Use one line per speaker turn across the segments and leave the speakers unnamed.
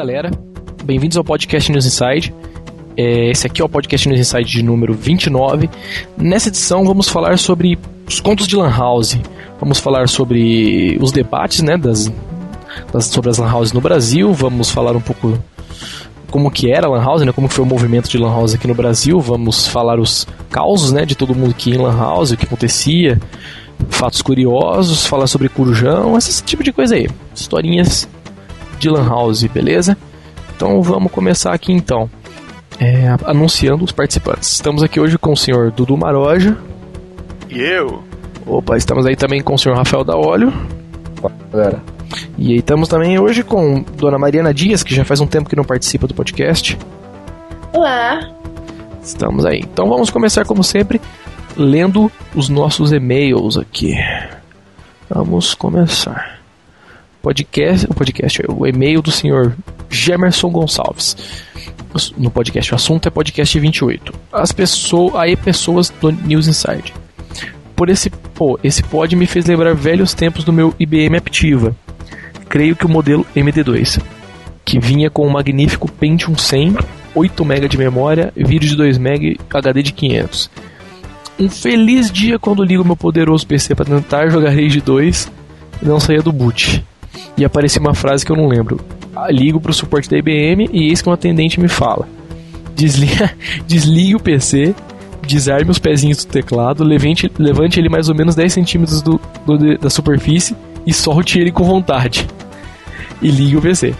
galera. Bem-vindos ao podcast News Inside. É, esse aqui é o podcast News Inside de número 29. Nessa edição vamos falar sobre os contos de Lan House. Vamos falar sobre os debates né, das, das, sobre as Lan Houses no Brasil. Vamos falar um pouco como que era a Lan House, né, como foi o movimento de Lan House aqui no Brasil. Vamos falar os causos né, de todo mundo que ia em Lan House, o que acontecia, fatos curiosos, falar sobre Corujão, esse tipo de coisa aí. Historinhas de Lan House, beleza? Então vamos começar aqui então. É, anunciando os participantes. Estamos aqui hoje com o senhor Dudu Maroja.
E eu?
Opa, estamos aí também com o senhor Rafael da Óleo.
Galera.
E aí estamos também hoje com Dona Mariana Dias, que já faz um tempo que não participa do podcast.
Olá.
Estamos aí. Então vamos começar como sempre lendo os nossos e-mails aqui. Vamos começar. Podcast, o podcast, o e-mail do senhor Gemerson Gonçalves. No podcast, o assunto é podcast 28. As pessoas, aí pessoas do News Inside. Por esse, pô, esse pod me fez lembrar velhos tempos do meu IBM Aptiva. Creio que o modelo MD2, que vinha com um magnífico Pentium 100, 8 MB de memória, vídeo de 2 MB, HD de 500 um feliz dia quando ligo meu poderoso PC para tentar jogar Rage 2 e não saía do boot. E aparecia uma frase que eu não lembro. Ah, ligo pro suporte da IBM e eis que um atendente me fala: Desliga, desligue o PC, desarme os pezinhos do teclado, levante, levante ele mais ou menos 10 centímetros do, do, da superfície e solte ele com vontade. E ligue o PC.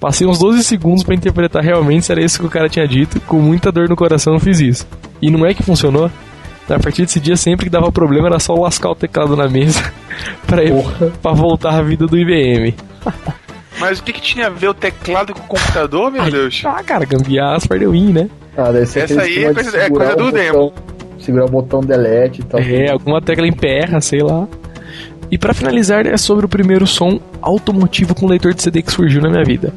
Passei uns 12 segundos para interpretar realmente se era isso que o cara tinha dito, com muita dor no coração eu fiz isso. E não é que funcionou? A partir desse dia, sempre que dava problema, era só lascar o teclado na mesa pra, pra voltar a vida do IBM.
Mas o que, que tinha a ver o teclado com o computador, meu
Ai,
Deus?
Ah, cara, gambiarras perdeu in, né?
Ah, deve ser
Essa aí é coisa- é
segurar
coisa
o
do
botão- Segurar o botão delete e tal.
É, alguma tecla emperra, sei lá. E pra finalizar, é sobre o primeiro som automotivo com leitor de CD que surgiu na minha vida.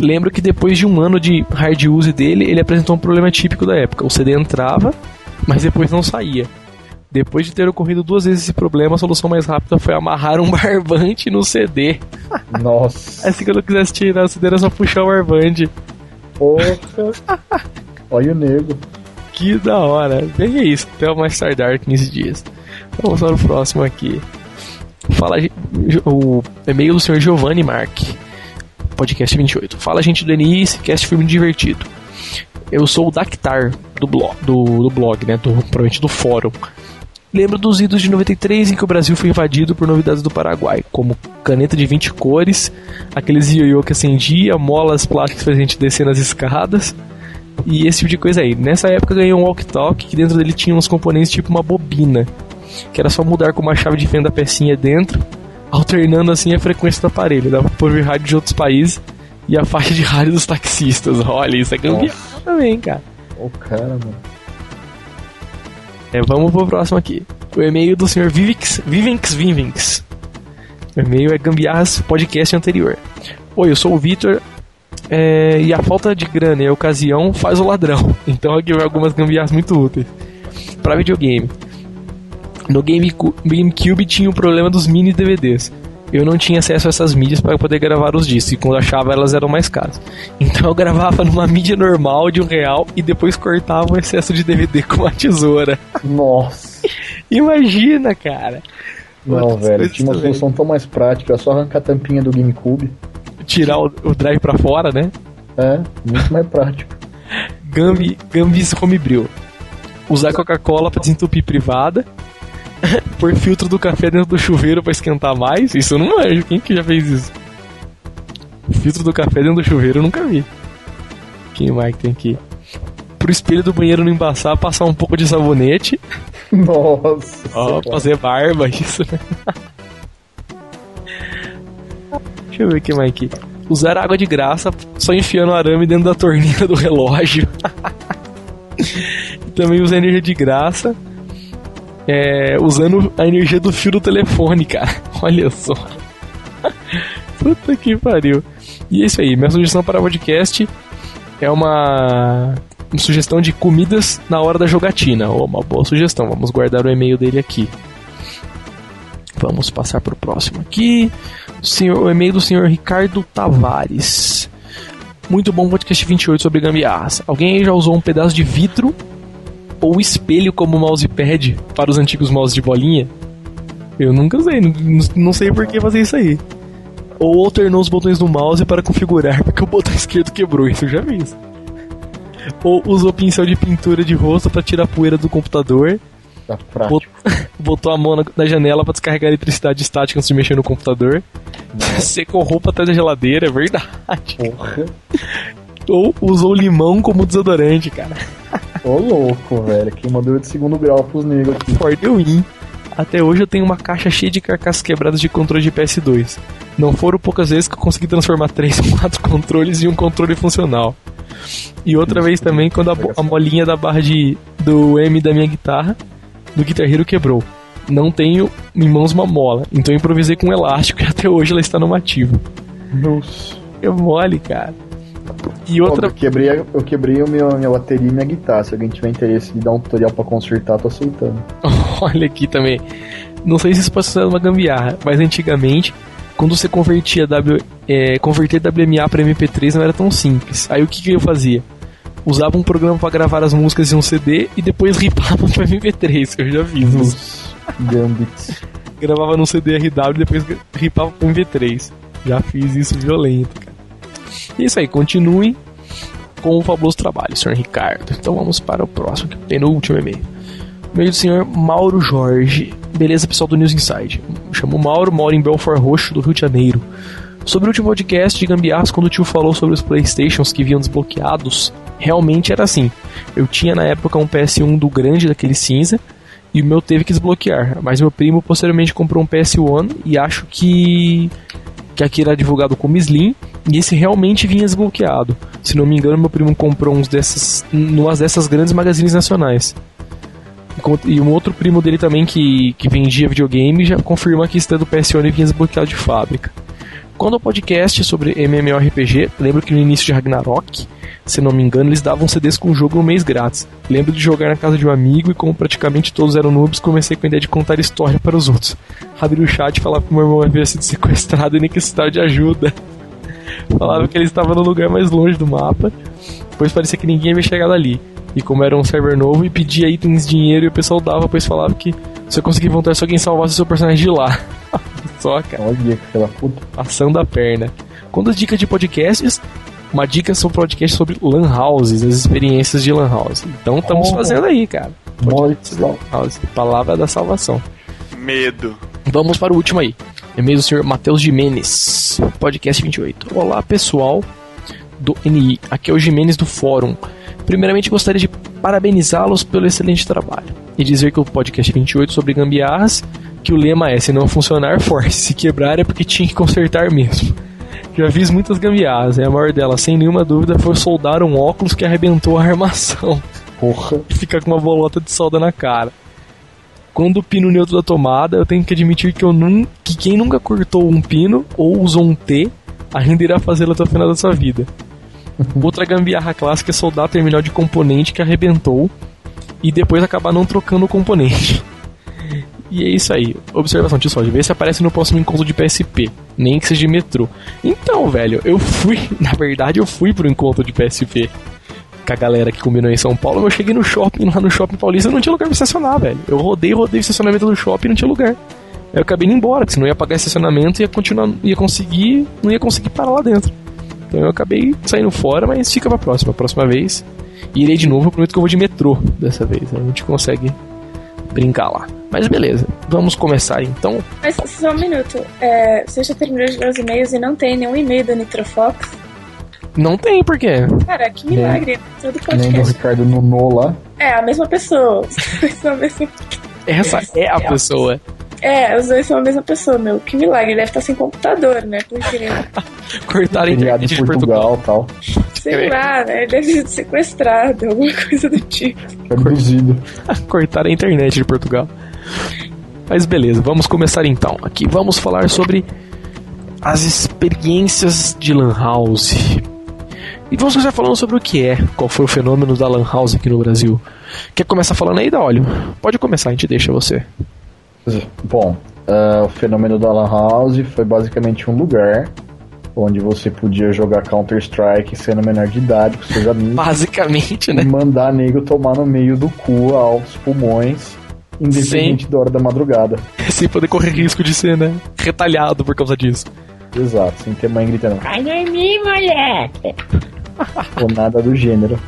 Lembro que depois de um ano de hard use dele, ele apresentou um problema típico da época. O CD entrava, mas depois não saía. Depois de ter ocorrido duas vezes esse problema, a solução mais rápida foi amarrar um barbante no CD.
Nossa,
Assim que eu não quisesse tirar o CD, era só puxar o barbante.
porra. Olha o nego.
Que da hora. Bem é isso. Até mais tardar 15 dias. Vamos para o próximo aqui. Fala o e-mail do senhor Giovanni Mark. Podcast 28. Fala gente do NI, esse cast muito divertido. Eu sou o Dactar do blog, do, do blog, né? Do, provavelmente do fórum. Lembro dos idos de 93 em que o Brasil foi invadido por novidades do Paraguai, como caneta de 20 cores, aqueles ioiô que acendia, molas plásticas pra gente descer nas escadas, e esse tipo de coisa aí. Nessa época ganhei um walkie-talkie que dentro dele tinha uns componentes tipo uma bobina, que era só mudar com uma chave de fenda a pecinha dentro, alternando assim a frequência do aparelho. Dava pra ouvir rádio de outros países e a faixa de rádio dos taxistas. Olha, isso é gambiarra também, cara.
O cara, mano.
É, vamos pro próximo aqui. O e-mail do senhor Vivix, Vivinx Vivinx. O e-mail é gambiarras podcast anterior. Oi, eu sou o Vitor. é, e a falta de grana e a ocasião faz o ladrão. Então aqui vai algumas gambiarras muito úteis. Para videogame. No GameCu- GameCube tinha o problema dos mini DVDs. Eu não tinha acesso a essas mídias para poder gravar os discos, e quando achava elas eram mais caras. Então eu gravava numa mídia normal de um real e depois cortava o excesso de DVD com uma tesoura.
Nossa.
Imagina, cara.
Não,
Outras
velho. Tinha uma solução tão mais prática. É só arrancar a tampinha do GameCube.
Tirar o, o drive pra fora, né?
É, muito mais prático.
Gambi, Gambis Homebrew. Usar Coca-Cola pra desentupir privada. Pôr filtro do café dentro do chuveiro pra esquentar mais. Isso eu não manjo. Quem que já fez isso? Filtro do café dentro do chuveiro eu nunca vi. Quem mais que tem aqui? Pro espelho do banheiro não embaçar, passar um pouco de sabonete.
Nossa.
Ó, fazer barba, isso, né? Deixa eu ver o que mais aqui. Usar água de graça só enfiando o arame dentro da torneira do relógio. Também usa energia de graça. É, usando a energia do fio do telefone, cara. Olha só. Puta que pariu. E é isso aí. Minha sugestão para podcast é uma, uma sugestão de comidas na hora da jogatina. Oh, uma boa sugestão. Vamos guardar o e-mail dele aqui. Vamos passar para o próximo aqui. O, senhor, o e-mail do senhor Ricardo Tavares. Muito bom podcast 28 sobre gambiarras. Alguém já usou um pedaço de vidro ou espelho como mousepad para os antigos mouses de bolinha? Eu nunca usei, não, não sei por que fazer isso aí. Ou alternou os botões do mouse para configurar, porque o botão esquerdo quebrou, isso eu já vi. Ou usou pincel de pintura de rosto para tirar a poeira do computador.
Tá prático.
Bot- Botou a mão na, na janela para descarregar a eletricidade estática antes de mexer no computador. Secou roupa atrás da geladeira, é verdade.
Porra.
Ou usou limão como desodorante, cara.
Ô louco, velho. Queimadura de segundo grau pros negros aqui.
For the win. Até hoje eu tenho uma caixa cheia de carcaças quebradas de controle de PS2. Não foram poucas vezes que eu consegui transformar três ou quatro controles em um controle funcional. E outra vez também quando a, a molinha da barra de, do M da minha guitarra, do Guitar Hero quebrou. Não tenho em mãos uma mola, então eu improvisei com um elástico e até hoje ela está no ativo.
Nossa.
É mole, cara. E outra
Eu quebrei, eu quebrei o meu, minha bateria e minha guitarra. Se alguém tiver interesse de dar um tutorial pra consertar, tô aceitando.
Olha aqui também. Não sei se isso pode ser uma gambiarra, mas antigamente, quando você convertia w, é, converter WMA para MP3 não era tão simples. Aí o que, que eu fazia? Usava um programa para gravar as músicas em um CD e depois ripava para MP3, que eu já isso.
Gambits.
Gravava num CD RW e depois ripava para MP3. Já fiz isso violento, cara. É isso aí, continue com o fabuloso trabalho, Sr. Ricardo. Então vamos para o próximo, que é o penúltimo e-mail. E-mail do senhor Mauro Jorge. Beleza, pessoal do News Inside. Me chamo Mauro, moro em Belfort Roxo, do Rio de Janeiro. Sobre o último podcast de Gambiarras, quando o tio falou sobre os Playstations que vinham desbloqueados, realmente era assim. Eu tinha na época um PS1 do grande, daquele cinza, e o meu teve que desbloquear. Mas meu primo posteriormente comprou um PS1 e acho que que aqui era divulgado como Slim, e esse realmente vinha desbloqueado. Se não me engano, meu primo comprou uns dessas, numas dessas grandes magazines nacionais. E um outro primo dele também que, que vendia videogame já confirma que esse do PS1 vinha desbloqueado de fábrica. Quando o podcast sobre MMORPG, lembro que no início de Ragnarok, se não me engano, eles davam CDs com o jogo um mês grátis. Lembro de jogar na casa de um amigo e como praticamente todos eram noobs, comecei com a ideia de contar história para os outros. Abri o chat e falava que meu irmão havia sido sequestrado e necessitava de ajuda. Falava que ele estava no lugar mais longe do mapa, pois parecia que ninguém havia chegado ali. E como era um server novo, e pedia itens, dinheiro e o pessoal dava, pois falava que se eu conseguir voltar se alguém salvasse o seu personagem de lá. Só, cara
Olha da puta.
passando a perna. Quando as dicas de podcasts, uma dica sobre podcast sobre lan houses, as experiências de lan house. Então estamos
Oh.
fazendo aí, cara.
Mole
Lan house, palavra da salvação.
Medo.
Vamos para o último aí. E-mail do senhor Matheus Jimenez, podcast 28. Olá, pessoal do NI. Aqui é o Jimenez do Fórum. Primeiramente, gostaria de parabenizá-los pelo excelente trabalho e dizer que o podcast 28 sobre gambiarras, que o lema é: se não funcionar, force. Se quebrar é porque tinha que consertar mesmo. Já fiz muitas gambiarras, e a maior delas, sem nenhuma dúvida, foi soldar um óculos que arrebentou a armação
Porra.
fica com uma bolota de solda na cara. Quando o pino neutro da tomada, eu tenho que admitir que eu nun, que quem nunca cortou um pino ou usou um T ainda irá fazê-lo até o final da sua vida. Outra gambiarra clássica é soldar terminal de componente que arrebentou e depois acabar não trocando o componente. E é isso aí. Observação, tio Soldi, vê se aparece no próximo encontro de PSP, nem que seja de metrô. Então, velho, eu fui, na verdade, eu fui pro encontro de PSP com a galera que combinou em São Paulo, eu cheguei no shopping, lá no shopping paulista, não tinha lugar pra estacionar, velho. Eu rodei, rodei o estacionamento do shopping não tinha lugar. Aí eu acabei indo embora, porque senão ia pagar estacionamento e ia continuar, ia conseguir, não ia conseguir parar lá dentro. Então eu acabei saindo fora, mas fica pra próxima, próxima vez. Irei de novo, eu prometo que eu vou de metrô dessa vez, aí a gente consegue brincar lá. Mas beleza, vamos começar então.
Mas só um minuto. É, você já terminou de ler os e-mails e não tem nenhum e-mail do Nitrofox?
Não tem porquê.
Cara, que milagre. Todo
Que nem do
podcast.
Ricardo Nuno lá.
É, a mesma pessoa. Os dois são a mesma...
Essa é a pessoa.
É, os dois são a mesma pessoa, meu. Que milagre. Ele deve estar sem computador, né? Porque,
Cortaram a internet
de
Portugal.
Portugal e tal.
sei lá, né? Ele deve sido sequestrado, alguma coisa do tipo.
Abduzido.
Cortaram a internet de Portugal. Mas beleza, vamos começar então. Aqui vamos falar sobre as experiências de Lan House. E vamos começar falando sobre o que é, qual foi o fenômeno da Lan House aqui no Brasil. Quer começar falando aí, Daolio? Pode começar, a gente deixa você.
Bom, ah, o fenômeno da Lan House foi basicamente um lugar onde você podia jogar Counter-Strike sendo menor de idade com seus amigos
Basicamente,
e
né?
mandar nego tomar no meio do cu aos pulmões, independente da hora da madrugada.
Sem poder correr risco de ser, né? Retalhado por causa disso.
Exato, sem ter mãe gritando
Vai dormir, moleque.
ou nada do gênero.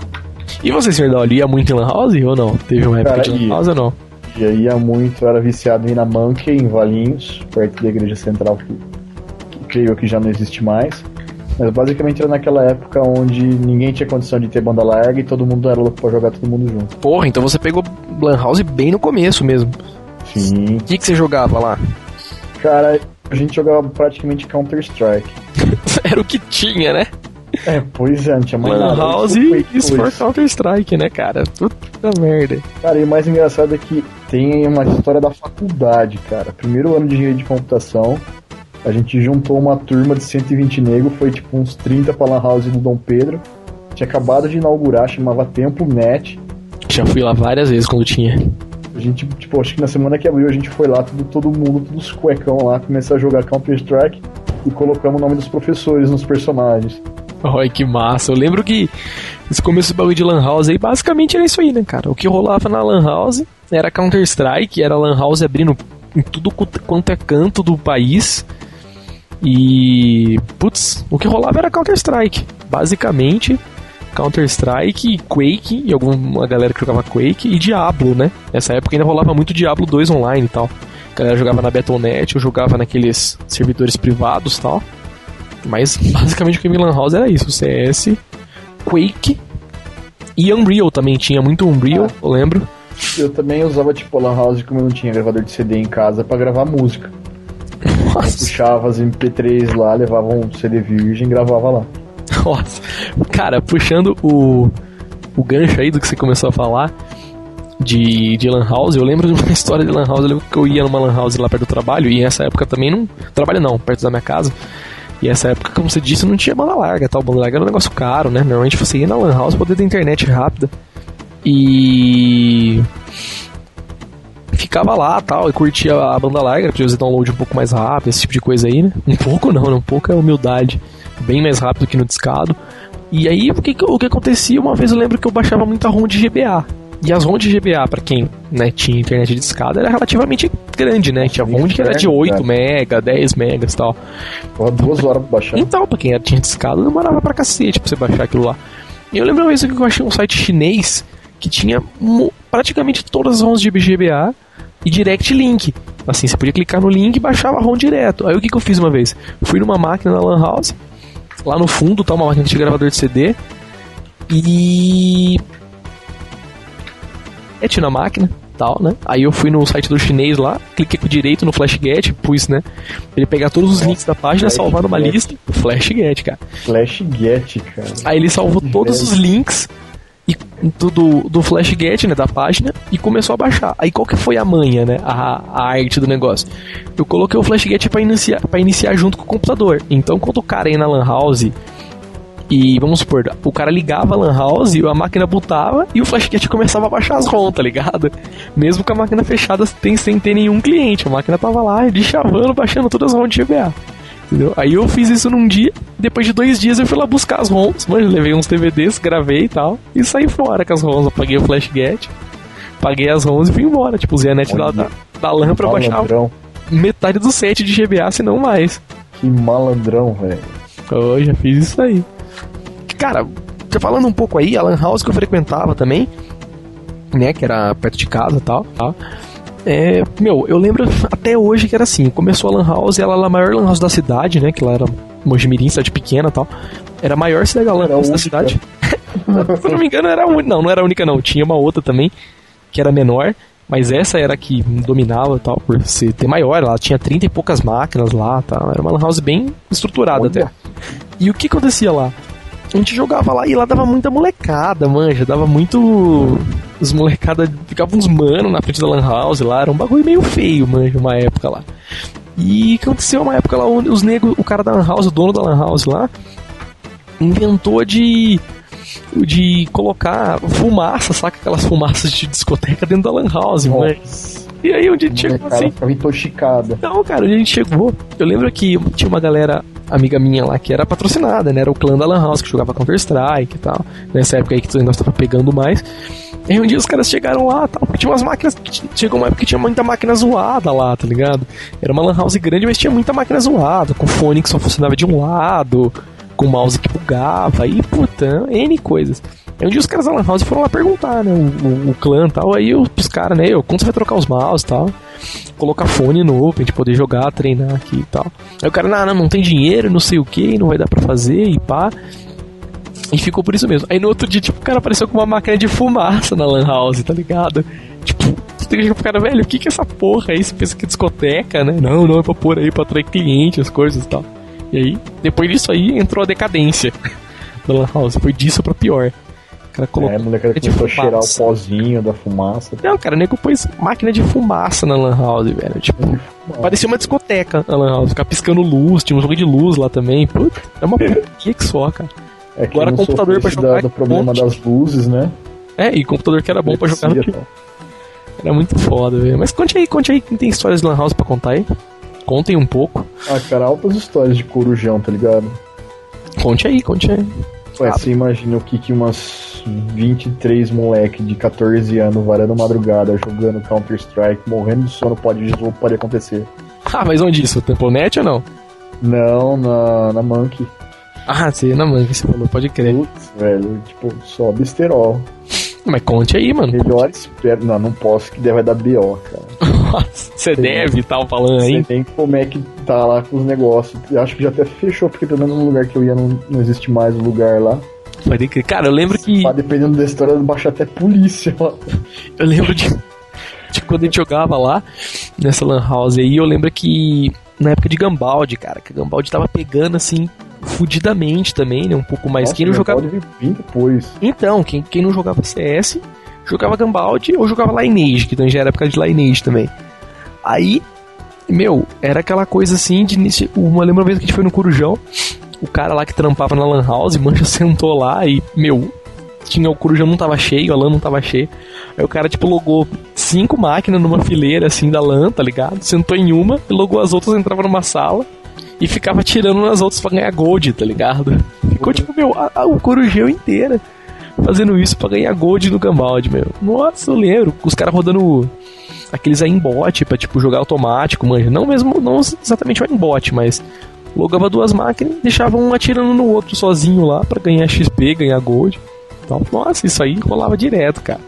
E você, senhor Dolly, ia muito em Lan House ou não? Teve uma época
Cara,
de Lan
ia.
House ou não?
Aí ia muito, eu era viciado em ir na Monkey, em Valinhos, perto da igreja central, que, que creio que já não existe mais. Mas basicamente era naquela época onde ninguém tinha condição de ter banda larga e todo mundo era louco pra jogar todo mundo junto.
Porra, então você pegou Lan House bem no começo mesmo.
Sim.
O que, que você jogava lá?
Cara, a gente jogava praticamente Counter-Strike.
Era o que tinha, né?
É, pois é, não tinha mais
Lan. House
Isso foi
e Sport. Counter-Strike, né, cara? Puta merda.
Cara, e o mais engraçado é que tem uma história da faculdade, cara. Primeiro ano de engenharia de computação, a gente juntou uma turma de 120 negros, foi tipo uns 30 pra Lan House do Dom Pedro. Tinha acabado de inaugurar, chamava Tempo Net.
Já fui lá várias vezes quando tinha.
A gente, tipo, acho que na semana que abriu a gente foi lá, tudo, todo mundo, todos os cuecão lá, começou a jogar Counter-Strike e colocamos o nome dos professores nos personagens.
Olha que massa. Eu lembro que esse começo do bagulho de Lan House aí basicamente era isso aí, né, cara? O que rolava na Lan House era Counter-Strike, era Lan House abrindo em tudo quanto é canto do país. E. Putz, o que rolava era Counter-Strike. Basicamente, Counter-Strike, Quake, e alguma galera que jogava Quake, e Diablo, né? Nessa época ainda rolava muito Diablo 2 online e tal. A galera jogava na Battle.net, eu jogava naqueles servidores privados e tal. Mas basicamente o que Milan House era isso: CS, Quake e Unreal também. Tinha muito Unreal, eu lembro.
Eu também usava, tipo, Lan House como eu não tinha gravador de CD em casa pra gravar música.
Nossa,
Puxava as MP3 lá, levava um CD virgem e gravava lá.
nossa. Cara, puxando o, o gancho aí do que você começou a falar de, de Lan House, eu lembro de uma história de Lan House. Eu lembro que eu ia numa Lan House lá perto do trabalho, e nessa época também não. Trabalho não, perto da minha casa. E essa época, como você disse, não tinha banda larga, tal. Banda larga era um negócio caro, né? Normalmente você ia na Lan House poder ter internet rápida. E ficava lá tal, e curtia a banda larga, podia fazer download um pouco mais rápido, esse tipo de coisa aí, né? Um pouco não, né? Um pouco é humildade. Bem mais rápido que no discado. E aí, o que- o que acontecia? Uma vez eu lembro que eu baixava muita ROM de GBA. E as ROM de GBA, pra quem né, tinha internet de discada, era relativamente grande, né? Tinha ROM que era de 8 mega, 10 megas e tal.
Ficava duas horas pra baixar.
Então, pra quem era- tinha discado, demorava pra cacete pra você baixar aquilo lá. E eu lembro uma vez que eu achei um site chinês que tinha praticamente todas as ROMs de GBA e direct link. Assim, você podia clicar no link e baixava a ROM direto. Aí o que, que eu fiz uma vez? Fui numa máquina na Lan House, lá no fundo tá uma máquina de gravador de CD, e. meti na máquina tal, né? Aí eu fui no site do chinês lá, cliquei com direito no FlashGet, pus, né? Ele pegar todos os links da página,
Flash
salvar numa
Get.
lista. FlashGet, cara.
Flash Get, cara.
Aí ele salvou
Que
todos
velho.
os links e do, do, do FlashGet, né, da página, e começou a baixar. Aí qual que foi a manha, né, a, a arte do negócio? Eu coloquei o FlashGet para iniciar, pra iniciar junto com o computador. Então quando o cara ia na Lan House e, vamos supor, o cara ligava a Lan House, a máquina botava e o FlashGet começava a baixar as ROM, tá ligado? Mesmo com a máquina fechada tem, sem ter nenhum cliente. A máquina tava lá, de chavando, baixando todas as ROM de GBA. Entendeu? Aí eu fiz isso num dia, depois de dois dias eu fui lá buscar as ROMs, eu levei uns DVDs, gravei e tal, e saí fora com as ROMs. Eu paguei o FlashGet, paguei as ROMs e fui embora. Tipo, usei a net da,
Olha.
da, da LAN pra baixar metade do set de GBA, se não mais.
Que malandrão, velho.
Eu já fiz isso aí. Cara, já falando um pouco aí, a Lan House que eu frequentava também, né, que era perto de casa e tal, tá? É, meu, eu lembro até hoje que era assim, começou a Lan House, ela era a maior Lan House da cidade, né, que lá era Mojimirim, cidade pequena e tal. Era a maior cidade da Lan House da cidade. Se eu não me engano, era a única. Não, não era a única não, tinha uma outra também, que era menor, mas essa era a que dominava e tal, por ser ter maior, ela tinha 30 e poucas máquinas lá, tá? Era uma Lan House bem estruturada
Olha.
até. E o que acontecia lá? A gente jogava lá e lá dava muita molecada, manja. Dava muito. Os molecada. Ficavam uns mano na frente da Lan House lá. Era um bagulho meio feio, manja, uma época lá. E aconteceu uma época lá onde os negros, o cara da Lan House, o dono da Lan House lá, inventou de. de colocar fumaça, saca? Aquelas fumaças de discoteca dentro da Lan House, manja. E aí onde a gente chegou assim.
ficava intoxicada.
Não, cara, onde a gente chegou, eu lembro que tinha uma galera amiga minha lá que era patrocinada, né? Era o clã da Lan House que jogava Counter-Strike e tal. Nessa época aí que o negócio tava pegando mais. E um dia os caras chegaram lá, tal, porque tinha umas máquinas. Chegou uma época que tinha muita máquina zoada lá, tá ligado? Era uma Lan House grande, mas tinha muita máquina zoada, com fone que só funcionava de um lado, com mouse que bugava, e puta, N coisas. Aí um dia os caras da Lan House foram lá perguntar, né? O, o, o clã e tal. Aí os caras, né? Eu, quando você vai trocar os mouse e tal? Colocar fone novo pra gente poder jogar, treinar aqui e tal. Aí o cara, não, não, não tem dinheiro, não sei o que, não vai dar pra fazer e pá. E ficou por isso mesmo. Aí no outro dia, tipo, o cara apareceu com uma máquina de fumaça na Lan House, tá ligado? Tipo, você tem que pro cara, velho, o que que é essa porra aí? Você pensa que é discoteca, né? Não, não, é pra pôr aí pra atrair cliente, as coisas e tal. E aí, depois disso aí, entrou a decadência da Lan House. Foi disso pra pior. Cara colocou.
É, a molecada
de
começou a cheirar o pozinho da fumaça.
Não, cara, o nego pôs máquina de fumaça na Lan House, velho. Tipo, parecia uma discoteca na Lan House. Ficar piscando luz, tinha um jogo de luz lá também. Puta, é uma porra que só, cara.
É que
Agora computador pra jogar
da- do
é
problema das luzes, né?
É, e computador que era bom pra jogar time. Era muito foda, velho. Mas conte aí, conte aí quem tem histórias de Lan House pra contar aí. Contem um pouco.
Ah, cara, altas histórias de corujão, tá ligado?
Conte aí, conte aí.
Ué, você imagina o que que umas 23 moleque de 14 anos varando madrugada jogando Counter-Strike, morrendo de sono pode, pode acontecer.
Ah, mas onde isso? Temponet ou não?
Não, na, na Monkey.
Ah, você na manga, você falou, pode crer.
Putz, velho, tipo, só besterol.
Mas conte aí, mano.
Melhor espero. Não, não posso, que deve dar BO, cara.
Nossa, Você deve e tal falando aí.
nem como é que tá lá com os negócios. Eu Acho que já até fechou, porque pelo menos no lugar que eu ia não, não existe mais o lugar lá.
Pode crer. Cara, eu lembro que.
Mas dependendo da história, baixa até polícia lá.
Eu lembro de, de quando a gente jogava lá, nessa Lan House aí, eu lembro que na época de Gambaldi, cara, que Gambaldi tava pegando assim, fudidamente também, né? Um pouco mais.
Nossa,
quem não jogava.
Depois.
Então, quem, quem não jogava CS, jogava Gambaldi ou jogava Lineage, que já era época de Lineage também. Aí, meu, era aquela coisa assim de. início- Uma lembra uma vez que a gente foi no Corujão, o cara lá que trampava na Lan House, mancha sentou lá e, meu, tinha o Corujão não tava cheio, a LAN não tava cheia. Aí o cara, tipo, logou cinco máquinas numa fileira assim da LAN, tá ligado? Sentou em uma e logou as outras, entrava numa sala e ficava tirando nas outras pra ganhar gold, tá ligado? Ficou tipo, meu, a, a, o Corujão inteira fazendo isso pra ganhar gold no Gambaldi, meu. Nossa, eu lembro. Os caras rodando aqueles aimbot pra, tipo, jogar automático, manja. Não mesmo, não exatamente o aimbot, mas logava duas máquinas e deixava um atirando no outro sozinho lá pra ganhar XP, ganhar gold. Então, nossa, isso aí rolava direto, cara.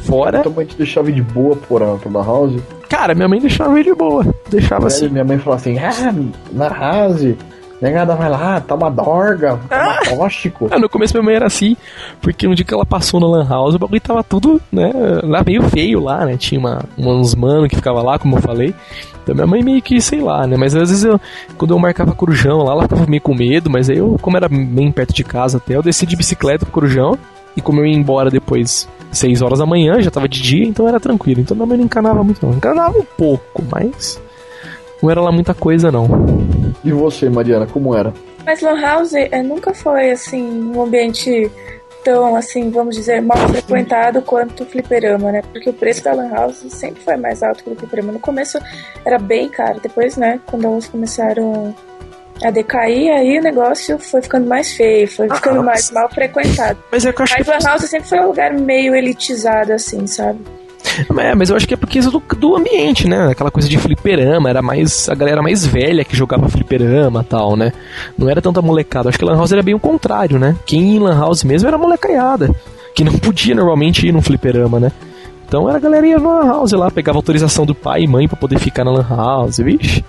Fora,
Então a gente deixava de boa por pela house.
cara, minha mãe deixava ele de boa. Deixava
Assim.
assim.
minha mãe falava assim: ah, na house, negada vai lá, tá uma dorga, tá uma tóxico.
Ah, no começo minha mãe era assim, porque um dia que ela passou na Lan House, o bagulho tava tudo, né, lá meio feio lá, né? Tinha uma, uns mano que ficava lá, como eu falei. Então minha mãe meio que, sei lá, né? Mas às vezes eu, quando eu marcava Corujão lá, ela ficava meio com medo, mas aí eu, como era bem perto de casa até, eu desci de bicicleta pro Corujão. E como eu ia embora depois, 6 horas da manhã, já tava de dia, então era tranquilo. Então minha mãe não encanava muito, não. Encanava um pouco, mas não era lá muita coisa, não.
E você, Mariana, como era?
Mas Lan House é, nunca foi assim um ambiente tão assim, vamos dizer, mal frequentado quanto o fliperama, né? Porque o preço da Lan House sempre foi mais alto que o fliperama. No começo era bem caro, depois, né, quando elas começaram a decair, aí o negócio foi ficando mais feio, foi ficando mais mal frequentado.
Mas é que eu acho
Mas
que.
Lan House sempre foi um lugar meio elitizado, assim, sabe?
É, mas eu acho que é porque isso do, do ambiente, né? Aquela coisa de fliperama, era mais. A galera mais velha que jogava fliperama e tal, né? Não era tanta molecada. Acho que Lan House era bem o contrário, né? Quem em Lan House mesmo era molecaiada. Que não podia normalmente ir num fliperama, né? Então era a galera ia na Lan House lá, pegava autorização do pai e mãe pra poder ficar na Lan House, vixe.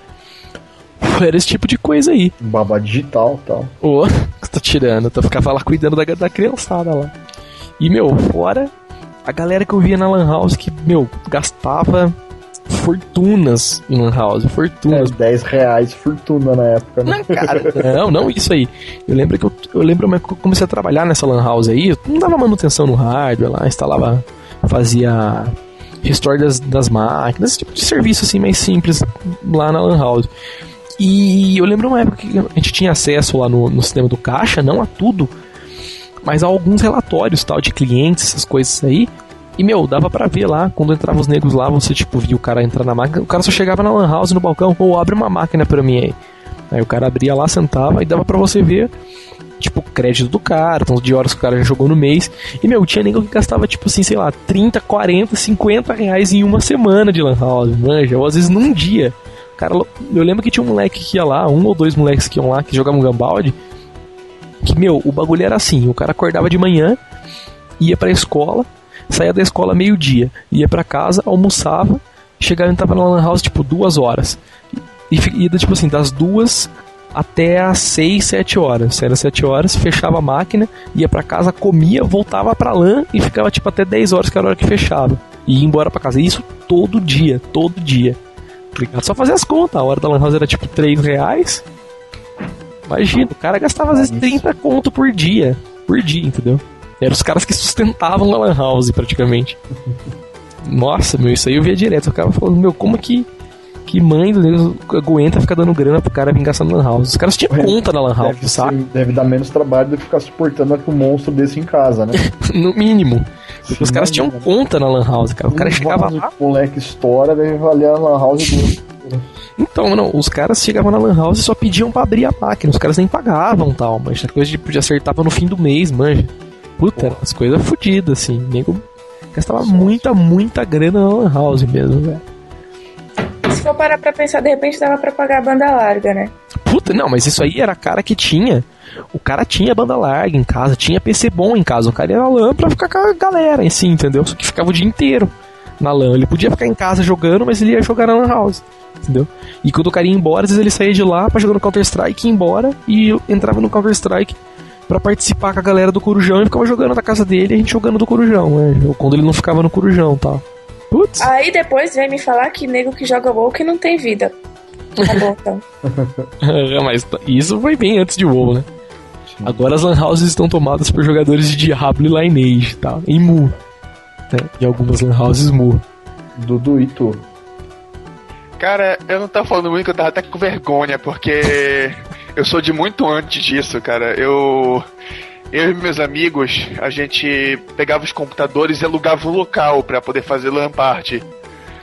Era esse tipo de coisa aí.
Baba digital e tal.
Ô, que tá tirando? Tu ficava lá cuidando da, da criançada lá. E, meu, fora a galera que eu via na Lan House que, meu, gastava fortunas em Lan House,
É,
fortunas.
10 reais, fortuna na época, né?
Não, cara, não, não isso aí. Eu lembro que eu, eu lembro que eu comecei a trabalhar nessa Lan House aí, eu não dava manutenção no hardware lá, instalava, fazia restore das, das máquinas, esse tipo de serviço assim mais simples lá na Lan House. E eu lembro uma época que a gente tinha acesso lá no, no sistema do caixa, não a tudo, mas a alguns relatórios tal de clientes, essas coisas aí. E meu, dava pra ver lá, quando entrava os negros lá, você tipo via o cara entrar na máquina, o cara só chegava na lan house no balcão, ou abre uma máquina pra mim aí. Aí o cara abria lá, sentava e dava pra você ver, tipo, crédito do cara, tanto de horas que o cara já jogou no mês. E, meu, tinha nego que gastava, tipo assim, sei lá, 30, 40, 50 reais em uma semana de Lan House, manja, ou às vezes num dia. Cara, eu lembro que tinha um moleque que ia lá, um ou dois moleques que iam lá, que jogavam Gambaldi, que, meu, o bagulho era assim, o cara acordava de manhã, ia pra escola, saía da escola meio-dia, ia pra casa, almoçava, chegava e tava na Lan House, tipo, duas horas. E ia, tipo assim, das duas até às 6, 7 horas. Era 7 horas, fechava a máquina, ia para casa, comia, voltava pra LAN e ficava tipo até 10 horas, que era a hora que fechava. E ia embora para casa. Isso todo dia, todo dia. Tá Só fazer as contas. A hora da Lan House era tipo 3 reais. Imagina, o cara gastava às vezes 30 conto por dia. Por dia, entendeu? Eram os caras que sustentavam a Lan House praticamente. Nossa, meu, isso aí eu via direto. O cara falando, meu, como que que mãe do Deus aguenta ficar dando grana pro cara vir gastar na Lan House. Os caras tinham conta na Lan House,
deve
sabe?
Ser, deve dar menos trabalho do que ficar suportando um monstro desse em casa, né?
no mínimo. Sim, os caras tinham conta na Lan House, cara. O cara chegava lá.
O moleque estoura, deve valer a Lan House do.
Então, não, os caras chegavam na Lan House e só pediam pra abrir a máquina. Os caras nem pagavam tal, mas coisa de, de acertava no fim do mês, manja. Puta, as coisas fodidas, assim. Nego gastava muita, muita grana na Lan House mesmo, velho
se for parar pra pensar, de repente dava pra pagar a banda larga, né?
Puta, não, mas isso aí era cara que tinha. O cara tinha banda larga em casa, tinha PC bom em casa. O cara ia na LAN pra ficar com a galera, assim, entendeu? Só que ficava o dia inteiro na LAN. Ele podia ficar em casa jogando, mas ele ia jogar na LAN House, entendeu? E quando o cara ia embora, às vezes ele saía de lá pra jogar no Counter-Strike, ia embora e entrava no Counter-Strike para participar com a galera do Corujão e ficava jogando na casa dele a gente jogando do Corujão, né? Quando ele não ficava no Corujão tal. Tá?
Putz. Aí depois vem me falar que nego que joga WoW que não tem vida. Tá bom, então.
Mas isso foi bem antes de WoW, né? Agora as lan houses estão tomadas por jogadores de Diablo e Lineage, tá? Em Mu. Né? E algumas lan houses Mu.
Dudu e tu?
Cara, eu não tava falando muito, eu tava até com vergonha, porque eu sou de muito antes disso, cara. Eu eu e meus amigos, a gente pegava os computadores e alugava um local para poder fazer LAN party.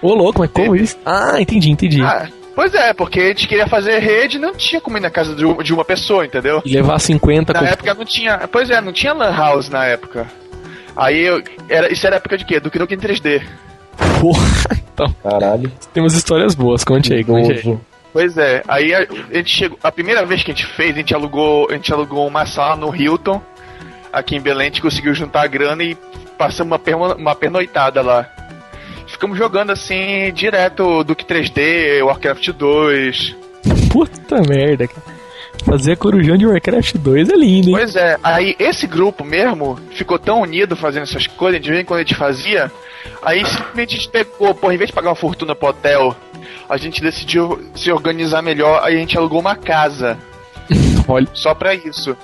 Ô, louco, mas como isso? Ah, entendi, entendi. Ah,
pois é, porque a gente queria fazer rede não tinha como ir na casa de uma pessoa, entendeu?
E levar 50
Na época não tinha. Pois é, não tinha LAN house na época. Aí eu. Era, isso era época de quê? Do que em 3D.
Porra, então.
Caralho.
Temos histórias boas, conte aí, conte aí.
Pois é, aí a, a, gente chegou. A primeira vez que a gente fez, a gente alugou, a gente alugou uma sala no Hilton aqui em Belém, a gente conseguiu juntar a grana e passamos uma, uma pernoitada lá. Ficamos jogando assim, direto do que 3D, Warcraft 2.
Puta merda, cara. Fazer corujão de Warcraft 2 é lindo, hein?
Pois é, aí esse grupo mesmo ficou tão unido fazendo essas coisas, de vez em quando a gente fazia, aí simplesmente a gente pegou, pô, em vez de pagar uma fortuna pro hotel, a gente decidiu se organizar melhor, aí a gente alugou uma casa. Olha. Só pra isso.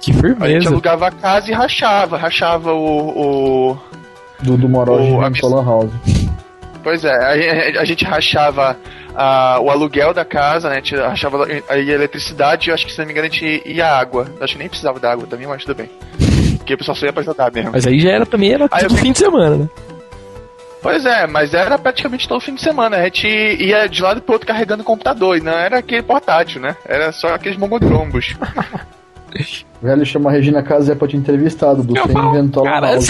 Que firmeza. A
gente alugava a casa e rachava, rachava o. o
Dudu Moroz de Lan House.
Pois é, a, a, gente rachava a, o aluguel da casa, né? A gente rachava a, a eletricidade e acho que se não me engano a gente ia água. Acho que nem precisava da água também, mas tudo bem. Porque o pessoal só ia pra jogar mesmo.
Mas aí já era também era aí, todo fim de semana, né?
Pois é, mas era praticamente todo fim de semana. A gente ia de lado pro outro carregando o computador. E não era aquele portátil, né? Era só aqueles mongodrombos.
O velho chama a Regina Casé pra te entrevistar, Dudu. Você inventou a House.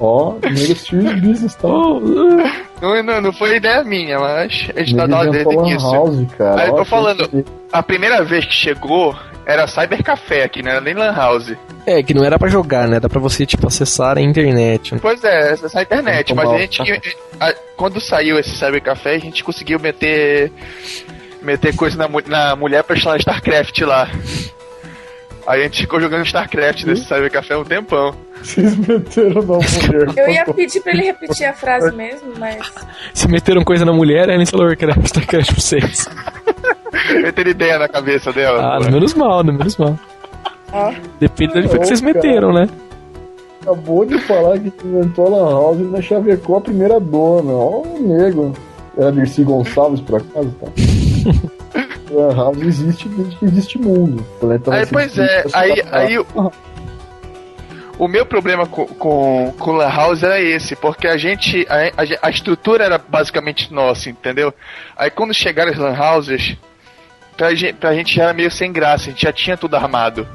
Ó, Serious Business, tá?
Não, não, não foi ideia minha, mas a gente tá dando desde o início.
House, cara.
Aí eu tô falando, a primeira vez que chegou era Cyber Café aqui, não era nem Lan House.
É, que não era pra jogar, né? Era pra você, tipo, acessar a internet.
Pois é, acessar a internet, mas a gente. A, quando saiu esse Cyber Café, a gente conseguiu meter. meter coisa na, na mulher pra instalar StarCraft lá. A gente ficou jogando StarCraft nesse Cyber Café um tempão.
Vocês meteram na mulher.
Eu ia pedir pra ele repetir a frase mesmo, mas.
Se meteram coisa na mulher, ele instalou Warcraft StarCraft pra vocês.
Meteram ideia na cabeça dela.
Ah, no menos mal, no menos mal. Ah. Depende da que vocês meteram, né?
Acabou de falar que inventou a Lan House e ainda chavecou a primeira dona. Ó, o nego. Era Dircy Gonçalves, por acaso, tá? Lan House existe desde que existe mundo.
aí, pois é, aí, aí o, o meu problema com, com, com Lan House era esse, porque a gente. A, a, a, estrutura era basicamente nossa, entendeu? Aí quando chegaram as Lan Houses, pra gente, pra gente já era meio sem graça, a gente já tinha tudo armado.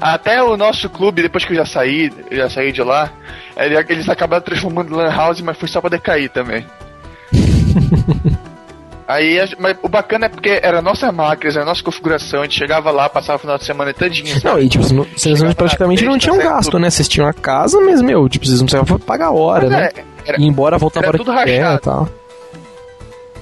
Até o nosso clube, depois que eu já saí, eu já saí de lá, eles acabaram transformando em Lan House, mas foi só pra decair também. Aí, mas o bacana é porque era a nossa máquina, era a nossa configuração, a gente chegava lá, passava o final de semana todinho.
Não, e tipo, vocês praticamente não tinham gasto, tudo. né? Vocês tinham a casa, mas, meu, tipo, vocês não precisavam pagar a hora, mas né? É, era, e embora voltar para
tudo rachado. e tal.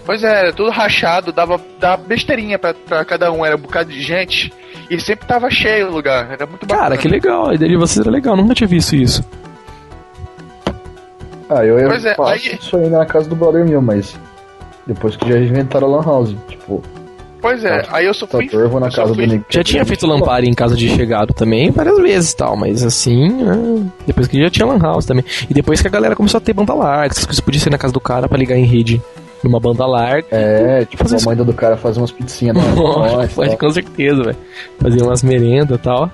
Pois é, era tudo rachado, dava, dava besteirinha pra, pra cada um, era um bocado de gente. E sempre tava cheio o lugar, era muito bacana.
Cara, que legal, a ideia de vocês era legal, nunca tinha visto isso.
Ah, eu ia pois é, aí... isso aí na casa do brother meu, mas depois que já inventaram a Lan House, tipo.
Pois é, aí eu só fui.
Eu vou na casa fui... do
Já tinha feito Lampari em casa de chegado também, várias vezes tal, mas assim, né, depois que já tinha Lan House também. E depois que a galera começou a ter banda larga, essas coisas podiam ser na casa do cara pra ligar em rede numa banda larga.
É, tipo, a mãe do cara fazer umas pizzinhas na.
Pode, com certeza, velho. Fazer umas merendas e tal.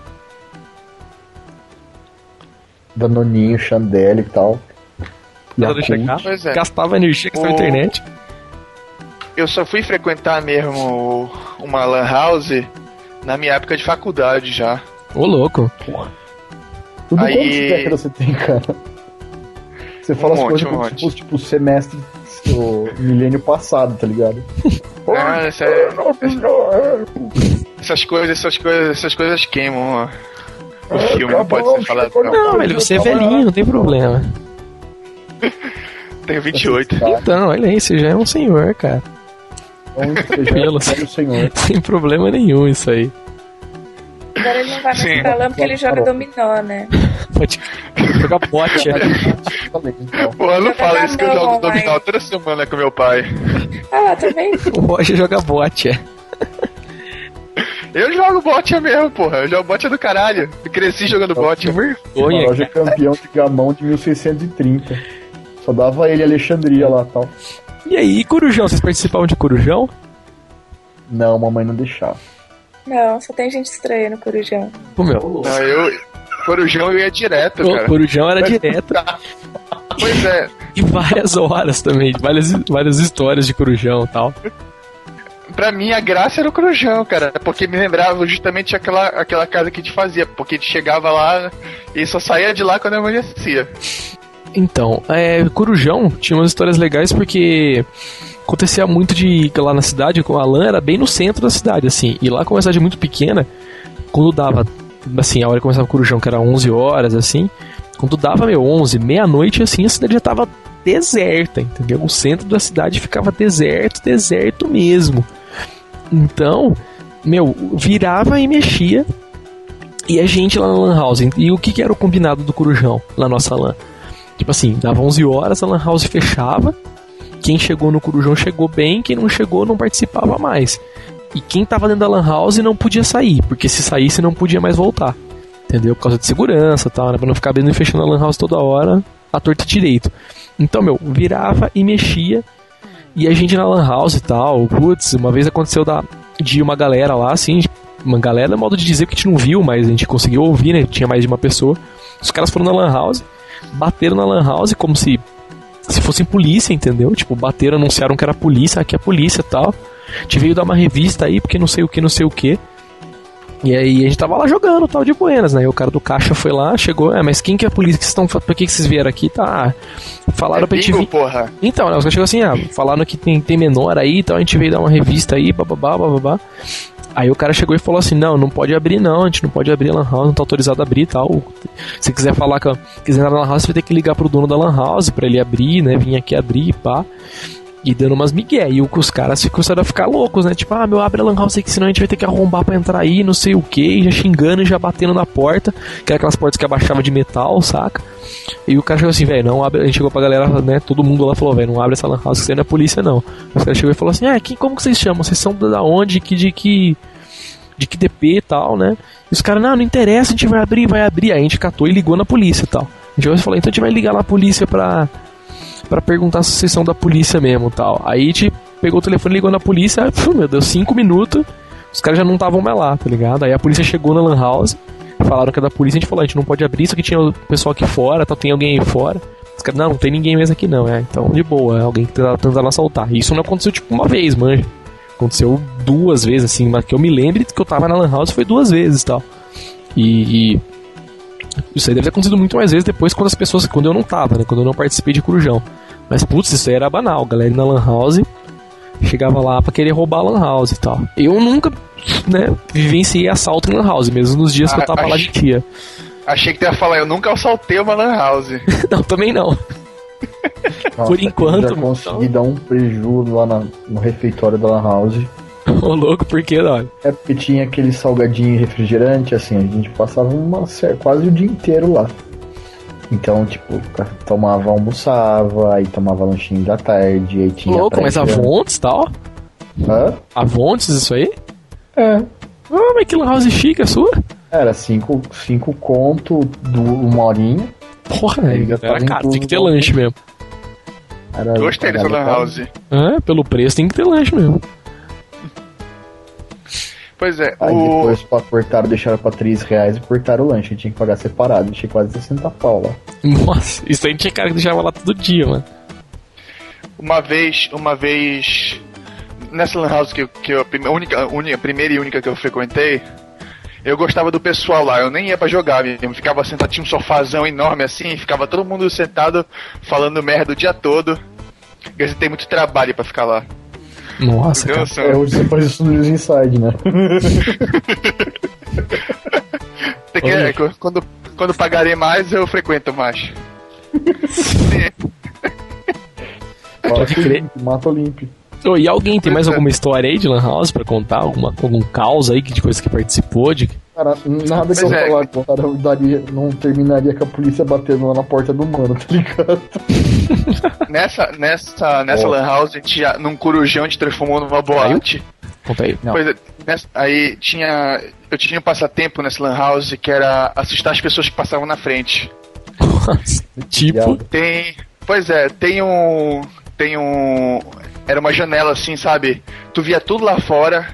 Danoninho, Chandelle e tal.
E é. Gastava energia com a internet
eu só fui frequentar mesmo uma lan house na minha época de faculdade já.
Ô, louco.
Tudo Aí... quantas décadas você tem, cara? Você fala um as coisas como tipo, tipo semestre do milênio passado, tá ligado?
Ah, essa é... essas coisas, essas coisas, essas coisas queimam ó. o filme, não pode ser falado.
Não, não velho, você é velhinho, não tem problema.
Tenho 28.
Então, olha aí, você já é um senhor, cara. Pelo senhor. Sem problema nenhum isso aí.
Agora ele não vai mais falando porque ele joga dominó, né?
Pode jogar bote, né?
Pô, não fala isso que eu jogo dominó toda semana com meu pai.
Ah, também?
O Roger joga bote, é.
Eu jogo bote mesmo, porra. Eu jogo bote do caralho. Eu cresci jogando bote.
O Roger é campeão de gamão de 1630. Só dava ele Alexandria lá tal.
E aí, Corujão? Vocês participavam de Corujão?
Não, mamãe não deixava.
Não, só tem gente estranha no Corujão.
O meu.
Não, eu. Corujão eu ia direto, o cara.
Corujão era Mas... direto.
pois é.
E várias horas também, várias, várias histórias de Corujão e tal.
Pra mim, a graça era o Corujão, cara. Porque me lembrava justamente aquela, aquela casa que a gente fazia. Porque a gente chegava lá e só saía de lá quando amanhecia.
Então, é, Corujão tinha umas histórias legais porque acontecia muito de lá na cidade, com a LAN era bem no centro da cidade, assim, e lá como uma cidade muito pequena, quando dava, assim, a hora que começava o Corujão, que era 11 horas, assim, quando dava, meu, 11, meia-noite, assim, a cidade já tava deserta, entendeu? O centro da cidade ficava deserto, deserto mesmo. Então, meu, virava e mexia, e a gente lá na Lan House, e o que, que era o combinado do Corujão, na nossa LAN? Tipo assim, dava 11 horas, a Lan House fechava. Quem chegou no Corujão chegou bem, quem não chegou não participava mais. E quem tava dentro da Lan House não podia sair, porque se saísse não podia mais voltar. Entendeu? Por causa de segurança e tal, né? Pra não ficar abrindo e fechando a Lan House toda hora, a torta direito. Então, meu, virava e mexia. E a gente na Lan House e tal, putz, uma vez aconteceu da, de uma galera lá, assim, uma galera, modo de dizer que a gente não viu, mas a gente conseguiu ouvir, né? Tinha mais de uma pessoa. Os caras foram na Lan House bateram na Lan House como se se fossem polícia, entendeu? Tipo, bateram, anunciaram que era polícia, aqui é polícia tal. Te veio dar uma revista aí, porque não sei o que, não sei o que. E aí a gente tava lá jogando tal de Buenas, né? E o cara do caixa foi lá, chegou, é, mas quem que é a polícia que estão. Por que, que vocês vieram aqui? Tá. Falaram é pra gente.
Porra.
Então, né? Os caras chegou assim, ah, falaram que tem, tem menor aí, então a gente veio dar uma revista aí, bababá, bababá. Aí o cara chegou e falou assim: Não, não pode abrir, não. A gente não pode abrir a Lan House, não tá autorizado a abrir e tal. Se quiser falar que quiser entrar na Lan House, você vai ter que ligar pro dono da Lan House pra ele abrir, né? Vir aqui abrir e pá. E dando umas migué. E os caras começaram a ficar loucos, né? Tipo, ah, meu, abre a Lan House aqui, senão a gente vai ter que arrombar pra entrar aí, não sei o que. Já xingando e já batendo na porta. Que era aquelas portas que abaixavam de metal, saca? E o cara chegou assim, velho, não abre. A gente chegou pra galera, né? Todo mundo lá falou, velho, não abre essa Lan House, que você não é polícia, não. Os caras chegou e falou assim, ah, que, como que vocês chamam? Vocês são da onde? Que de que de que DP e tal, né? E os caras, não, não interessa, a gente vai abrir, vai abrir. Aí a gente catou e ligou na polícia e tal. A gente falou, então a gente vai ligar na polícia pra, pra perguntar se vocês são da polícia mesmo tal. Aí a gente pegou o telefone, ligou na polícia, aí, meu Deus, cinco minutos, os caras já não estavam mais lá, tá ligado? Aí a polícia chegou na Lan House, falaram que é da polícia, a gente falou, a gente não pode abrir, isso aqui tinha o pessoal aqui fora, tá, tem alguém aí fora. Os caras, não, não tem ninguém mesmo aqui não, é. Então, de boa, é alguém que tá tentando assaltar. E isso não aconteceu tipo uma vez, manja. Aconteceu duas vezes, assim, mas que eu me lembre que eu tava na Lan House foi duas vezes tal. E, e isso aí deve ter acontecido muito mais vezes depois quando as pessoas. Quando eu não tava, né? Quando eu não participei de Corujão. Mas putz, isso aí era banal, galera na Lan House chegava lá pra querer roubar a Lan House e tal. Eu nunca, né, vivenciei assalto em Lan House, mesmo nos dias que eu tava
Ah,
lá de tia.
Achei que tu ia falar, eu nunca assaltei uma Lan House.
não, também não.
Nossa,
Por enquanto,
Eu já consegui dar um prejuízo lá na- no refeitório da Lan House.
Ô louco, por que não?
É porque tinha aquele salgadinho e refrigerante, assim, a gente passava uma, quase o dia inteiro lá. Então, tipo, tomava, almoçava, aí tomava lanchinho da tarde, aí tinha.
louco, mas. Avontes e tal?
Hã?
Avontes, isso aí?
É.
Ah, mas que Lan House chique a sua?
Era cinco, cinco conto do uma horinha.
Porra,
Aí
era caro, tem que ter
incluso.
lanche mesmo.
Era,
Gostei dessa Lan. House.
É, pelo preço tem que ter lanche mesmo.
Pois é,
Aí
o...
depois pra cortaram, deixaram pra 3 reais e cortaram o lanche. Tinha que pagar separado, tinha quase 60 pau lá.
Nossa, isso aí tinha cara que deixava lá todo dia, mano.
uma vez, uma vez nessa lan house que, eu- que eu, a única, a primeira e única que eu frequentei, eu gostava do pessoal lá. Eu nem ia pra jogar, mesmo. ficava sentado, tinha um sofazão enorme assim, ficava todo mundo sentado falando merda o dia todo. Gastei muito trabalho pra ficar lá.
Nossa,
Entendeu?
cara.
É, hoje você faz isso no News Inside, né?
É, quando, quando pagarei mais, eu frequento mais.
Pode crer.
Mata Olímpio.
Ô, e alguém tem mais
é.
alguma história aí de Lan House pra contar? Alguma, algum caos aí que- de coisa que participou? De...
Cara, nada que
Pois
eu
é.
falar agora daria, não terminaria com a polícia batendo lá na porta do mano, tá ligado?
Nessa, nessa, nessa
Ó.
lan house, a gente já, num corujão, a gente transformou numa boate.
Conta aí.
Não.
Pois é, nessa- aí tinha. Eu tinha um passatempo nessa lan house que era assustar as pessoas que passavam na frente.
Tipo.
Tem. Pois é, tem um. Tem um. Era uma janela assim, sabe? Tu via tudo lá fora,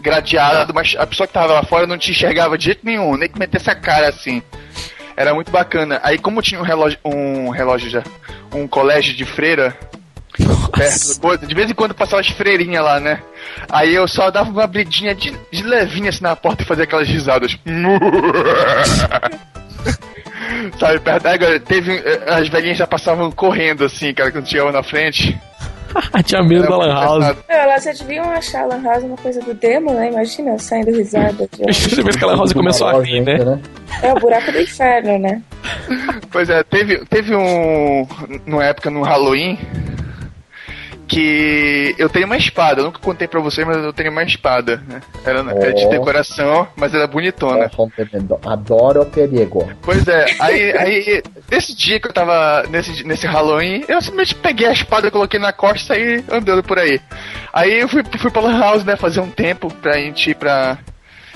gradeado, mas a pessoa que tava lá fora não te enxergava de jeito nenhum, nem que metesse a cara assim. Era muito bacana. Aí como tinha um relógio. Um relógio já. Um colégio de freira. Perto de vez em quando passava as freirinhas lá, né? Aí eu só dava uma abridinha de, de levinha assim na porta e fazia aquelas risadas. Sabe, perto da agora, teve. eh, As velhinhas já passavam correndo assim, cara, quando chegavam na frente.
tinha medo
Era
da Lan House.
Meu, elas já deviam achar a Lan House uma coisa do demo, né? Imagina, saindo risada. de-
Depois que a Lan House começou a rir, né?
ainda,
É o buraco do inferno, né?
Pois é, teve, teve um. Numa época no Halloween. Que eu tenho uma espada, eu nunca contei pra vocês, mas eu tenho uma espada. Né? Era, era de
Ó.
decoração, mas era bonitona.
Adoro o perigo.
Pois é, aí, aí nesse dia que eu tava nesse, nesse Halloween, eu simplesmente peguei a espada, coloquei na costa e saí andando por aí. Aí eu fui, fui pra Lan House, né, fazer um tempo pra gente ir pra.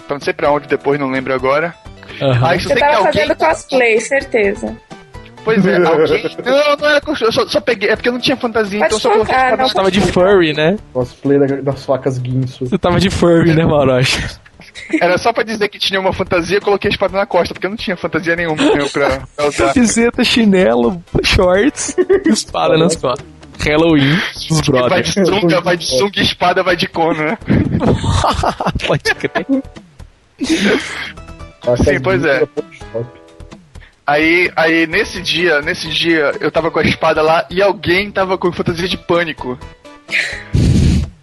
pra não sei pra onde depois, não lembro agora.
Aham.
Aí só
Você
sei que
tava
alguém.
fazendo cosplay, certeza.
Pois é, alguém. Não, não era cosplay, eu só, só peguei, é porque eu não tinha fantasia,
Pode
então eu só coloquei
não
Você tava de furry, né?
Cosplay da- das facas guinso.
Você tava de furry, né, Marocha?
Era só pra dizer que tinha uma fantasia, eu coloquei a espada na costa, porque eu não tinha fantasia nenhuma meu, pra, pra usar.
Camiseta, chinelo, shorts, espada nas costas. Halloween, os
Vai
brothers.
de sunga, vai de sunga e espada, vai de cono, né?
Pode crer.
Sim, pois é. Aí, aí nesse dia, nesse dia, eu tava com a espada lá e alguém tava com fantasia de pânico.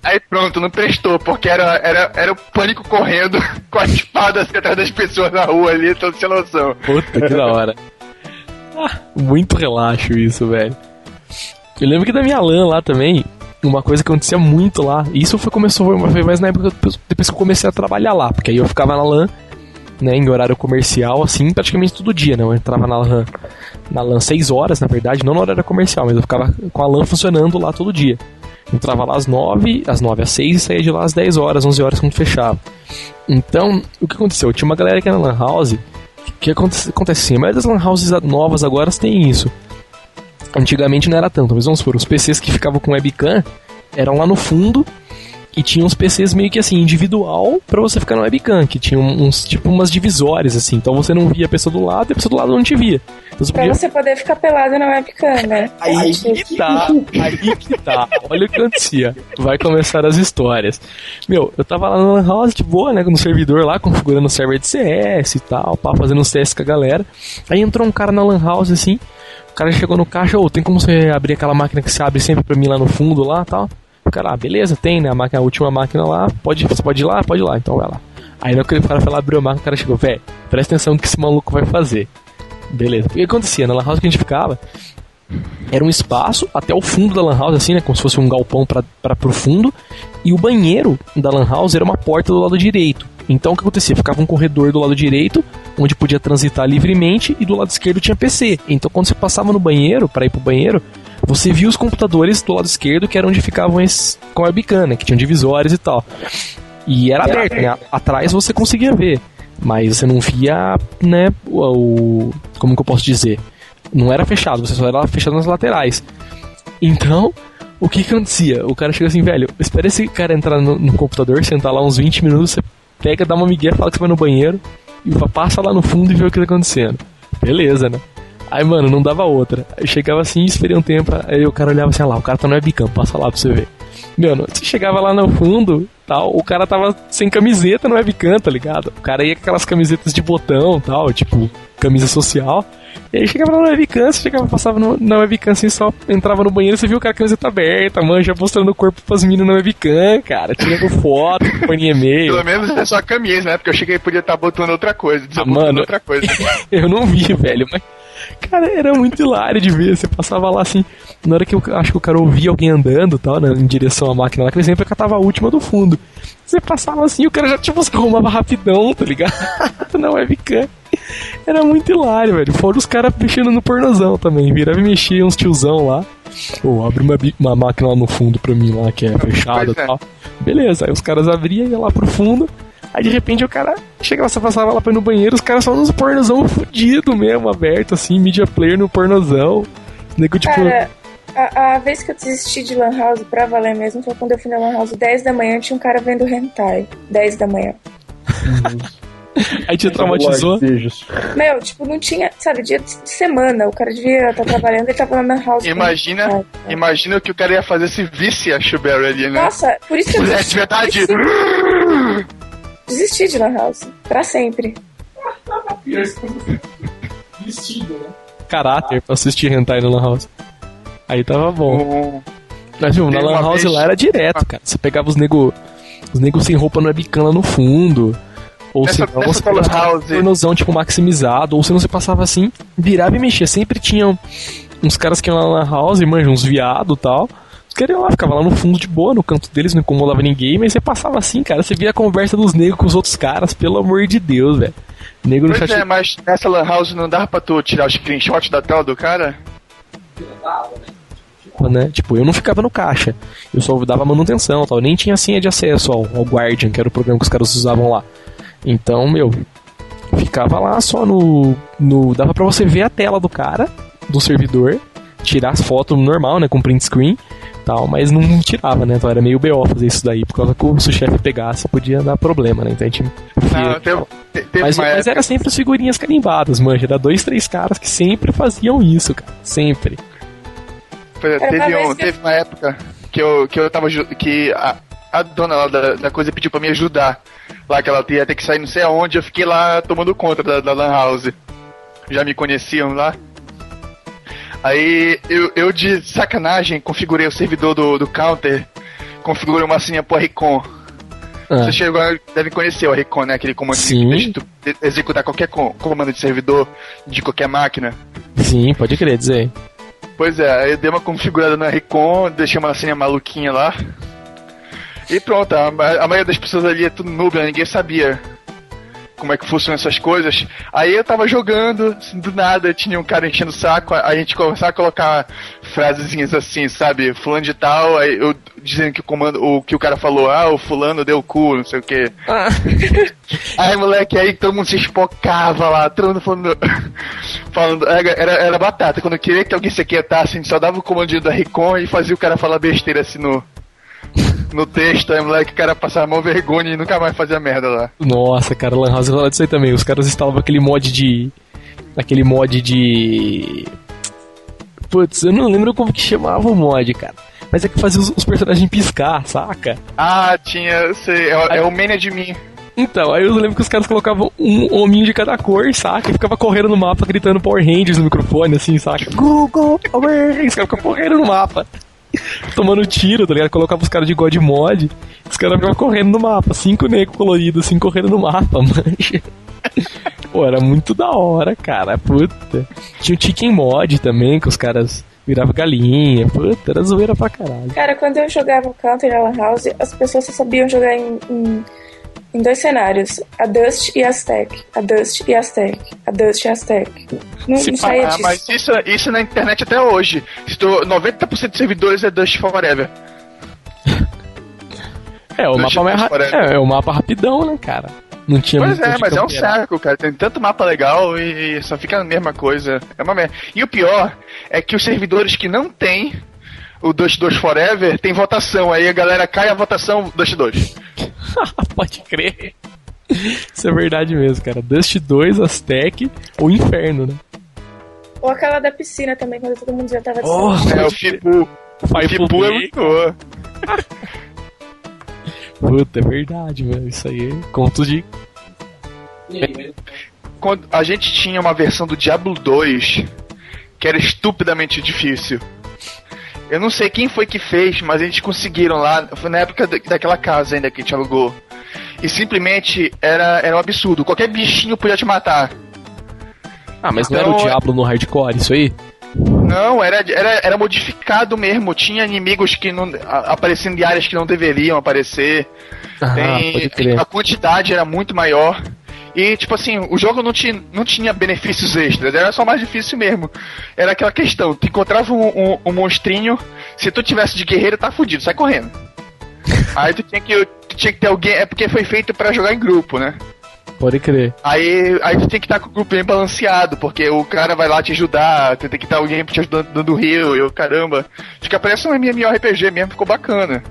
Aí pronto, não prestou, porque era, era, era o pânico correndo com a espada assim, atrás das pessoas na rua ali, todo sem noção.
Puta que da hora. Ah, muito relaxo isso, velho. Eu lembro que da minha LAN lá também, uma coisa que acontecia muito lá, isso foi, começou foi mais na época depois que eu comecei a trabalhar lá, porque aí eu ficava na LAN, né, em horário comercial, assim, praticamente todo dia, né? Eu entrava na LAN, na LAN 6 horas, na verdade, não no horário comercial, mas eu ficava com a LAN funcionando lá todo dia. Entrava lá às 9, às 9 às 6 e saía de lá às 10 horas, 11 horas quando fechava. Então, o que aconteceu? Tinha uma galera que era na LAN House, que acontece, acontece assim, a maioria das lan houses novas agora tem isso. Antigamente não era tanto, mas vamos supor, os PCs que ficavam com webcam eram lá no fundo E tinha uns PCs meio que assim, individual pra você ficar no webcam, que tinha uns, tipo, umas divisórias, assim. Então você não via a pessoa do lado e a pessoa do lado não te via. Então você
Pra
podia...
você poder ficar pelado na webcam, né?
Aí que tá, aí que tá. Olha o que acontecia. Vai começar as histórias. Meu, eu tava lá no Lan House de boa, né? No servidor lá, configurando o server de CS e tal, pá, fazendo uns testes com a galera. Aí entrou um cara na Lan House assim. O cara chegou no caixa, ô, tem como você abrir aquela máquina que você abre sempre pra mim lá no fundo lá tal? O cara, ah, beleza, tem, né? A, máquina, a última máquina lá, pode, você pode ir lá? Pode ir lá, então vai lá. Aí no que o cara foi lá abrir a máquina, o cara chegou, velho, presta atenção no que esse maluco vai fazer. Beleza. O que acontecia? Na Lan House que a gente ficava, era um espaço até o fundo da Lan House, assim, né? Como se fosse um galpão pra, pro fundo. E o banheiro da Lan House era uma porta do lado direito. Então o que acontecia? Ficava um corredor do lado direito, onde podia transitar livremente, e do lado esquerdo tinha PC. Então quando você passava no banheiro, para ir pro banheiro, você via os computadores do lado esquerdo, que era onde ficavam esses com a né? Que tinham divisórias e tal. E era aberto, né? Atrás você conseguia ver. Mas você não via, né, o, Como que eu posso dizer? Não era fechado, você só era fechado nas laterais. Então, o que que acontecia? O cara chega assim, velho, espera esse cara entrar no, no computador, sentar lá uns 20 minutos, você pega, dá uma migué, fala que você vai no banheiro, e passa lá no fundo e vê o que tá acontecendo. Beleza, né? Aí, mano, não dava outra. Aí chegava assim, esperei um tempo, aí o cara olhava assim, ah lá, o cara tá no webcam, passa lá pra você ver. Mano, você chegava lá no fundo, tal, o cara tava sem camiseta no webcam, tá ligado? O cara ia com aquelas camisetas de botão, tal, tipo, camisa social. E aí chegava lá no webcam, você chegava, passava no- na webcam assim, só entrava no banheiro, você viu o cara com a camiseta aberta, manja, mostrando o corpo pras meninas na webcam, cara, tirando foto, em e-mail.
Pelo menos é só a camisa, né? Porque eu cheguei e podia estar botando outra coisa, desabotando
mano.
outra coisa.
Eu não vi, velho, mas. Cara, era muito hilário de ver. Você passava lá assim, na hora que eu acho que o cara ouvia alguém andando tal, né, em direção à máquina lá, que ele sempre catava a última do fundo. Você passava assim, o cara já tipo, se arrumava rapidão, tá ligado? na webcam. Era muito hilário, velho. Fora os caras mexendo no pornozão também. Virava e mexia uns tiozão lá. Ou abre uma, uma máquina lá no fundo pra mim lá, que é fechada e
é.
tal. Beleza, aí os caras abriam, ia lá pro fundo. Aí de repente o cara chegava, você passava lá pra ir no banheiro, os caras só nos pornozão fudido mesmo, aberto assim, media player no pornozão. Nego tipo.
Cara, a, a vez que eu desisti de Lan House pra valer mesmo foi quando eu fui na Lan House 10 da manhã tinha um cara vendo hentai. 10 da manhã.
aí te traumatizou.
Meu, tipo, não tinha, sabe, dia de semana. O cara devia estar trabalhando e tava lá na Lan House.
Imagina,
hentai.
imagina o que o cara ia fazer se visse a Shuberry ali, né?
Nossa, por isso que eu
Mulher de verdade.
desisti de Lan House. Pra sempre.
Caráter pra assistir hentai no Lan House. Aí tava bom.
Um-
Mas viu, na Lan
uma
House
vez-
lá era direto, cara. Você pegava os nego. Os nego sem roupa no webcam lá no fundo. Ou
Nessa-
se não, você um pornozão, tipo, maximizado. Ou se não, você passava assim, virava e mexia. Sempre tinham uns caras que iam lá na Lan House, manja, uns viado e tal. Iam lá, ficava lá no fundo de boa, no canto deles, não incomodava ninguém. Mas você passava assim, cara. Você via a conversa dos negros com os outros caras, pelo amor de Deus, velho. Nego no
Pois é, mas nessa Lan House não dava pra tu tirar o screenshot da tela do cara?
né? Tipo, eu não ficava no caixa. Eu só dava manutenção, tal. Nem tinha senha de acesso ao, ao Guardian, que era o programa que os caras usavam lá. Então, meu, ficava lá só no, no dava pra você ver a tela do cara, do servidor, tirar as fotos normal, né, com print screen, tal, mas não tirava, né? Então era meio BO fazer isso daí, por causa que se o chefe pegasse podia dar problema, né? Então a gente
Não, teve, te- teve
mas, mas
época-
era sempre as figurinhas carimbadas, manja. Era dois, três caras que sempre faziam isso, cara. Sempre.
Pois é, teve, um,
que-
teve uma época que eu, que eu tava. que a, a dona lá da, da coisa pediu pra me ajudar. Lá que ela ia ter que sair não sei aonde, eu fiquei lá tomando conta da, da Lan House. Já me conheciam lá. Aí eu, eu de sacanagem configurei o servidor do, do counter, configurei uma senha pro Recon.
Ah,
Você chegou, deve conhecer o Recon, né? Aquele comando
Sim.
que deixa tu executar qualquer co- comando de servidor de qualquer máquina.
sim, pode crer dizer.
Pois é, aí eu dei uma configurada na Recon, deixei uma senha maluquinha lá. E pronto, a, a maioria das pessoas ali é tudo noob, né? ninguém sabia como é que funcionam essas coisas. Aí eu tava jogando, assim, do nada, tinha um cara enchendo o saco, a gente começava a colocar frasezinhas assim, sabe? Fulano de tal, aí eu dizendo que o comando, o que o cara falou, ah, o fulano deu o cu, não sei o que. Aí, moleque, aí todo mundo se espocava lá, todo mundo falando. falando era, era, era batata. Quando eu queria que alguém se aquietasse, a gente só dava o comandinho da Recon e fazia o cara falar besteira assim no. No texto, aí moleque, o cara passava mó vergonha e nunca mais fazia merda lá.
Nossa, cara, Lan House rola disso aí também. Os caras instalavam aquele mod de. Aquele mod de. Putz, eu não lembro como que chamava o mod, cara. Mas é que fazia os, os personagens piscar, saca?
Ah, tinha, sei, é, é o Mania de mim.
Então, aí eu lembro que os caras colocavam um hominho de cada cor, saca? E ficava correndo no mapa gritando Power Rangers no microfone, assim, saca? Google, Power Rangers, os caras ficavam correndo no mapa. Tomando tiro, tá ligado? Colocava os caras de God Mod, os caras ficavam correndo no mapa, cinco negros coloridos, assim, correndo no mapa, mancha. Pô, era muito da hora, cara, puta. Tinha o Chicken Mod também, que os caras viravam galinha, puta, era zoeira pra caralho.
Cara, quando eu jogava Counter Lan House, as pessoas só sabiam jogar em, em, em dois cenários: a Dust e a Aztec. A Dust e a Aztec. A Dust e a Aztec. Não,
Se
não saía
Ah,
disso.
mas isso, isso na internet até hoje. Estou, 90% dos servidores é Dust Forever.
É, o mapa mais ra-
tipos,
é, é o mapa rapidão, né, cara? Não tinha
Pois é, mas é um saco, cara. Tem tanto mapa legal e só fica a mesma coisa. É uma merda. E o pior é que os servidores que não tem o Dust 2 Forever tem votação. Aí a galera cai a votação Dust 2.
Pode crer. Isso é verdade mesmo, cara. Dust 2, Aztec ou Inferno, né?
Ou aquela da piscina também, quando todo mundo já tava de
Oh.
É, o Fipu. O Fipu é muito boa.
Puta, é verdade, velho. Isso aí é conto de.
Quando a gente tinha uma versão do Diablo 2 que era estupidamente difícil. Eu não sei quem foi que fez, mas eles conseguiram lá. Foi na época da- daquela casa ainda que a gente alugou. E simplesmente era, era um absurdo. Qualquer bichinho podia te matar.
Ah, mas não era o
Então,
Diablo no hardcore, isso aí?
Não, era, era, era modificado mesmo. Tinha inimigos que não a- aparecendo em áreas que não deveriam aparecer.
Ah,
Tem, a quantidade era muito maior. E, tipo assim, o jogo não tinha, não tinha benefícios extras, era só mais difícil mesmo. Era aquela questão, tu encontrava um, um, um monstrinho, se tu tivesse de guerreiro, tá fudido, sai correndo. Aí tu tinha que, tu tinha que ter alguém, é porque foi feito pra jogar em grupo, né?
Pode crer.
Aí, aí tu tem que estar com o grupo bem balanceado, porque o cara vai lá te ajudar, tu tem que estar alguém te ajudando dando heal, e eu, caramba. Fica parece um MMORPG mesmo, ficou bacana.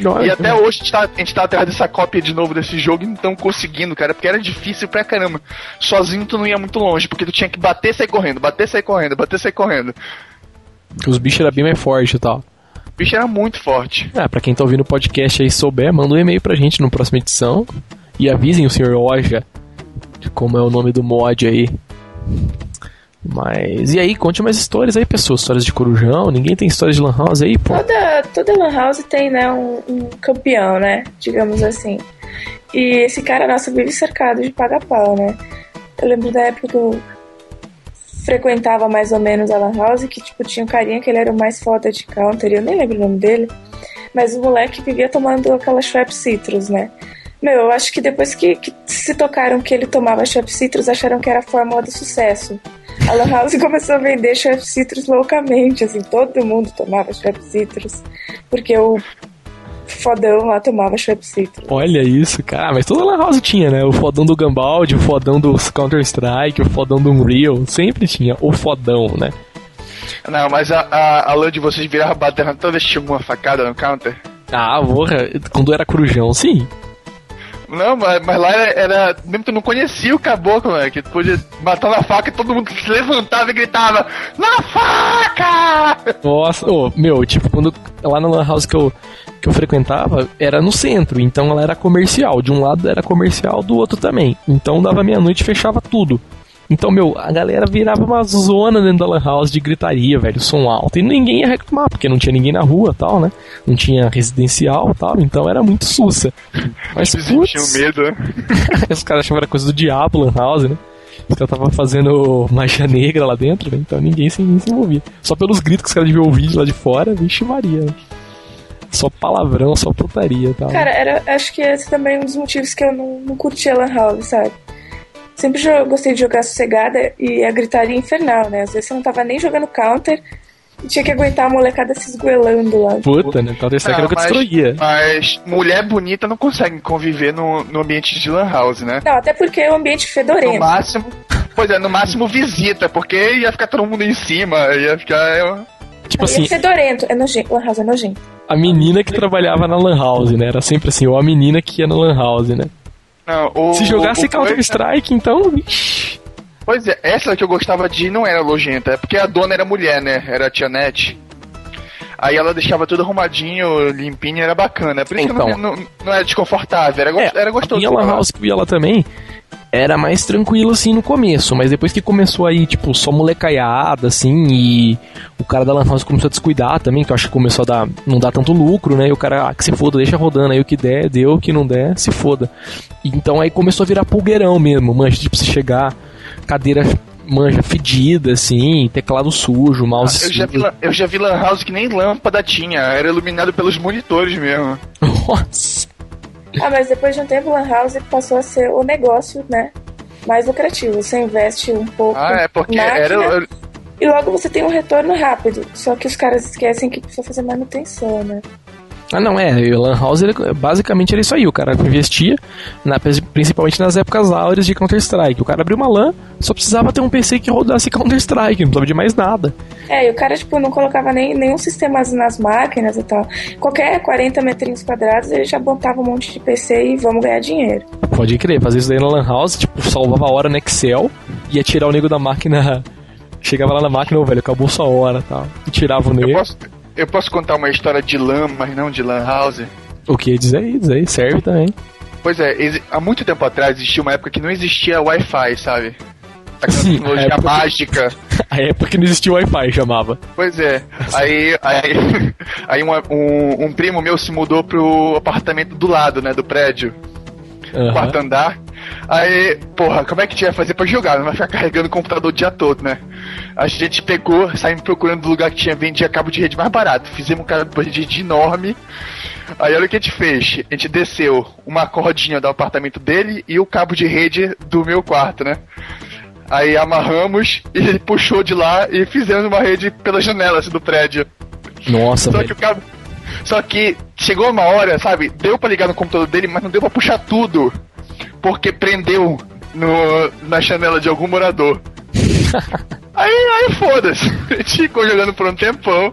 Nossa,
E até hoje a gente, tá, a gente tá atrás dessa cópia de novo desse jogo e não tão conseguindo, cara, porque era difícil pra caramba. Sozinho tu não ia muito longe, porque tu tinha que bater e sair correndo, bater e sair correndo, bater e sair correndo.
Os bichos eram bem mais fortes e tal.
Bicho era muito forte.
Ah, pra quem tá ouvindo o podcast aí e souber, manda um e-mail pra gente na próxima edição. E avisem o Sr. Oja de como é o nome do mod aí. Mas. E aí, conte mais histórias aí, pessoas. Histórias de Corujão. Ninguém tem histórias de Lan House aí, pô.
Toda, toda Lan House tem, né, um, um campeão, né? Digamos assim. E esse cara nosso vive cercado de paga-pau, né? Eu lembro da época que eu frequentava mais ou menos a Lan House, que tipo, tinha um carinha que ele era o mais foda de counter, eu nem lembro o nome dele. Mas o moleque vivia tomando aquela Schweppes Citrus, né? Meu, eu acho que depois que, que se tocaram que ele tomava Schweppes Citrus, acharam que era a fórmula do sucesso. A Lan House começou a vender Schweppes Citrus loucamente, assim, todo mundo tomava Schweppes Citrus, porque o fodão lá tomava Schweppes Citrus.
Olha isso, cara. Mas toda Lan House tinha, né? O fodão do Gambaldi, o fodão do Counter-Strike, o fodão do Unreal. Sempre tinha o fodão, né?
Não, mas a, a, a LAN de vocês virava batendo toda vez que tinha uma facada no counter.
Ah, porra. Quando era Corujão, sim.
Não, mas, mas lá era, era. Mesmo tu não conhecia o caboclo, né? Que tu podia matar na faca e todo mundo se levantava e gritava: Na faca!
Nossa, ô, meu, tipo, quando lá na Lan House que eu, que eu frequentava, era no centro, então ela era comercial. De um lado era comercial, do outro também. Então dava meia-noite e fechava tudo. Então, meu, a galera virava uma zona dentro da Lan House de gritaria, velho, som alto. E ninguém ia reclamar, porque não tinha ninguém na rua tal, né? Não tinha residencial tal, então era muito sussa. Mas,
Eles tinham
putz,
medo, né?
os caras achavam que era coisa do diabo Lan House, né? Os caras estavam fazendo magia negra lá dentro, né? Então ninguém se, ninguém se envolvia. Só pelos gritos que os caras deviam ouvir de lá de fora, vixe Maria. né? Só palavrão, só putaria e tal.
Cara, era, acho que esse também é um dos motivos que eu não, não curtia Lan House, sabe? Sempre gostei de jogar sossegada e a gritaria infernal, né? Às vezes você não tava nem jogando counter e tinha que aguentar a molecada se esgoelando lá.
Puta, né? Counter Strike era o que eu
mas,
destruía.
mas mulher bonita não consegue conviver no, no ambiente de lan house, né?
Não, até porque é um ambiente
No
fedorento.
máximo. Pois é, no máximo visita, porque ia ficar todo mundo em cima, ia ficar. é,
tipo
Ia
assim,
fedorento, é nojento. Lan House é nojento.
a menina que trabalhava na Lan House, né? Era sempre assim, ou a menina que ia na Lan House, né?
Não, o,
Se jogasse Counter-Strike, então.
Pois é, essa que eu gostava de não era nojenta, é porque a dona era mulher, né? Era a tia Nete. Aí ela deixava tudo arrumadinho, limpinho, era bacana. Por isso que
Então.
não, não, não era desconfortável, era, go-
É,
era gostoso.
A minha Lan House que eu ia lá também era mais tranquilo assim no começo, mas depois que começou aí, tipo, só molecaiada, assim, e o cara da Lan House começou a descuidar também, que eu acho que começou a dar, não dar tanto lucro, né? E o cara, ah, que se foda, deixa rodando aí o que der, deu, o que não der, se foda. Então aí começou a virar pulgueirão mesmo, mancha, tipo, se chegar, cadeira manja fedida, assim, teclado sujo, mouse
Eu já, vi,
sujo.
eu já vi Lan House que nem lâmpada tinha, era iluminado pelos monitores mesmo.
Nossa.
Ah, mas depois de um tempo, Lan House passou a ser o negócio, né? Mais lucrativo. Você investe um pouco
Ah, é porque
na máquina
era.
e logo você tem um retorno rápido. Só que os caras esquecem que precisa fazer manutenção, né?
Ah, não, é. O Lan House, ele, basicamente, era isso aí. O cara investia, na- principalmente nas épocas áureas de Counter-Strike. O cara abriu uma LAN, só precisava ter um PC que rodasse Counter-Strike, não precisava de mais nada.
É, e o cara, tipo, não colocava nem, nenhum sistema nas máquinas e tal. Qualquer 40 metrinhos quadrados, ele já botava um monte de PC e vamos ganhar dinheiro.
Pode crer, fazer isso daí na Lan House, tipo, salvava a hora no Excel, ia tirar o nego da máquina. Chegava lá na máquina, ô velho, acabou sua hora e tal. E tirava o
Eu
nego.
posso, eu posso contar uma história de LAN, mas não de Lan House?
O que? Diz aí, diz aí, serve também.
Pois é, há muito tempo atrás existia uma época que não existia Wi-Fi, sabe? Aquela
Sim,
tecnologia
a época-
mágica.
A época que não existia Wi-Fi, chamava.
Pois é. Aí, aí, aí uma- um, um primo meu se mudou pro apartamento do lado, né, do prédio,
Aham.
quarto andar. Aí, porra, como é que a gente vai fazer pra jogar? Não vai ficar carregando o computador o dia todo, né? A gente pegou, saímos procurando o lugar que tinha vendia cabo de rede mais barato. Fizemos um cabo de rede enorme. Aí olha o que a gente fez. A gente desceu uma cordinha do apartamento dele e o cabo de rede do meu quarto, né? Aí amarramos e ele puxou de lá e fizemos uma rede pelas janelas do prédio.
Nossa,
Só que
velho.
o cabo. Só que chegou uma hora, sabe? Deu pra ligar no computador dele, mas não deu pra puxar tudo. Porque prendeu no, na janela de algum morador. aí, aí foda-se. A gente ficou jogando por um tempão.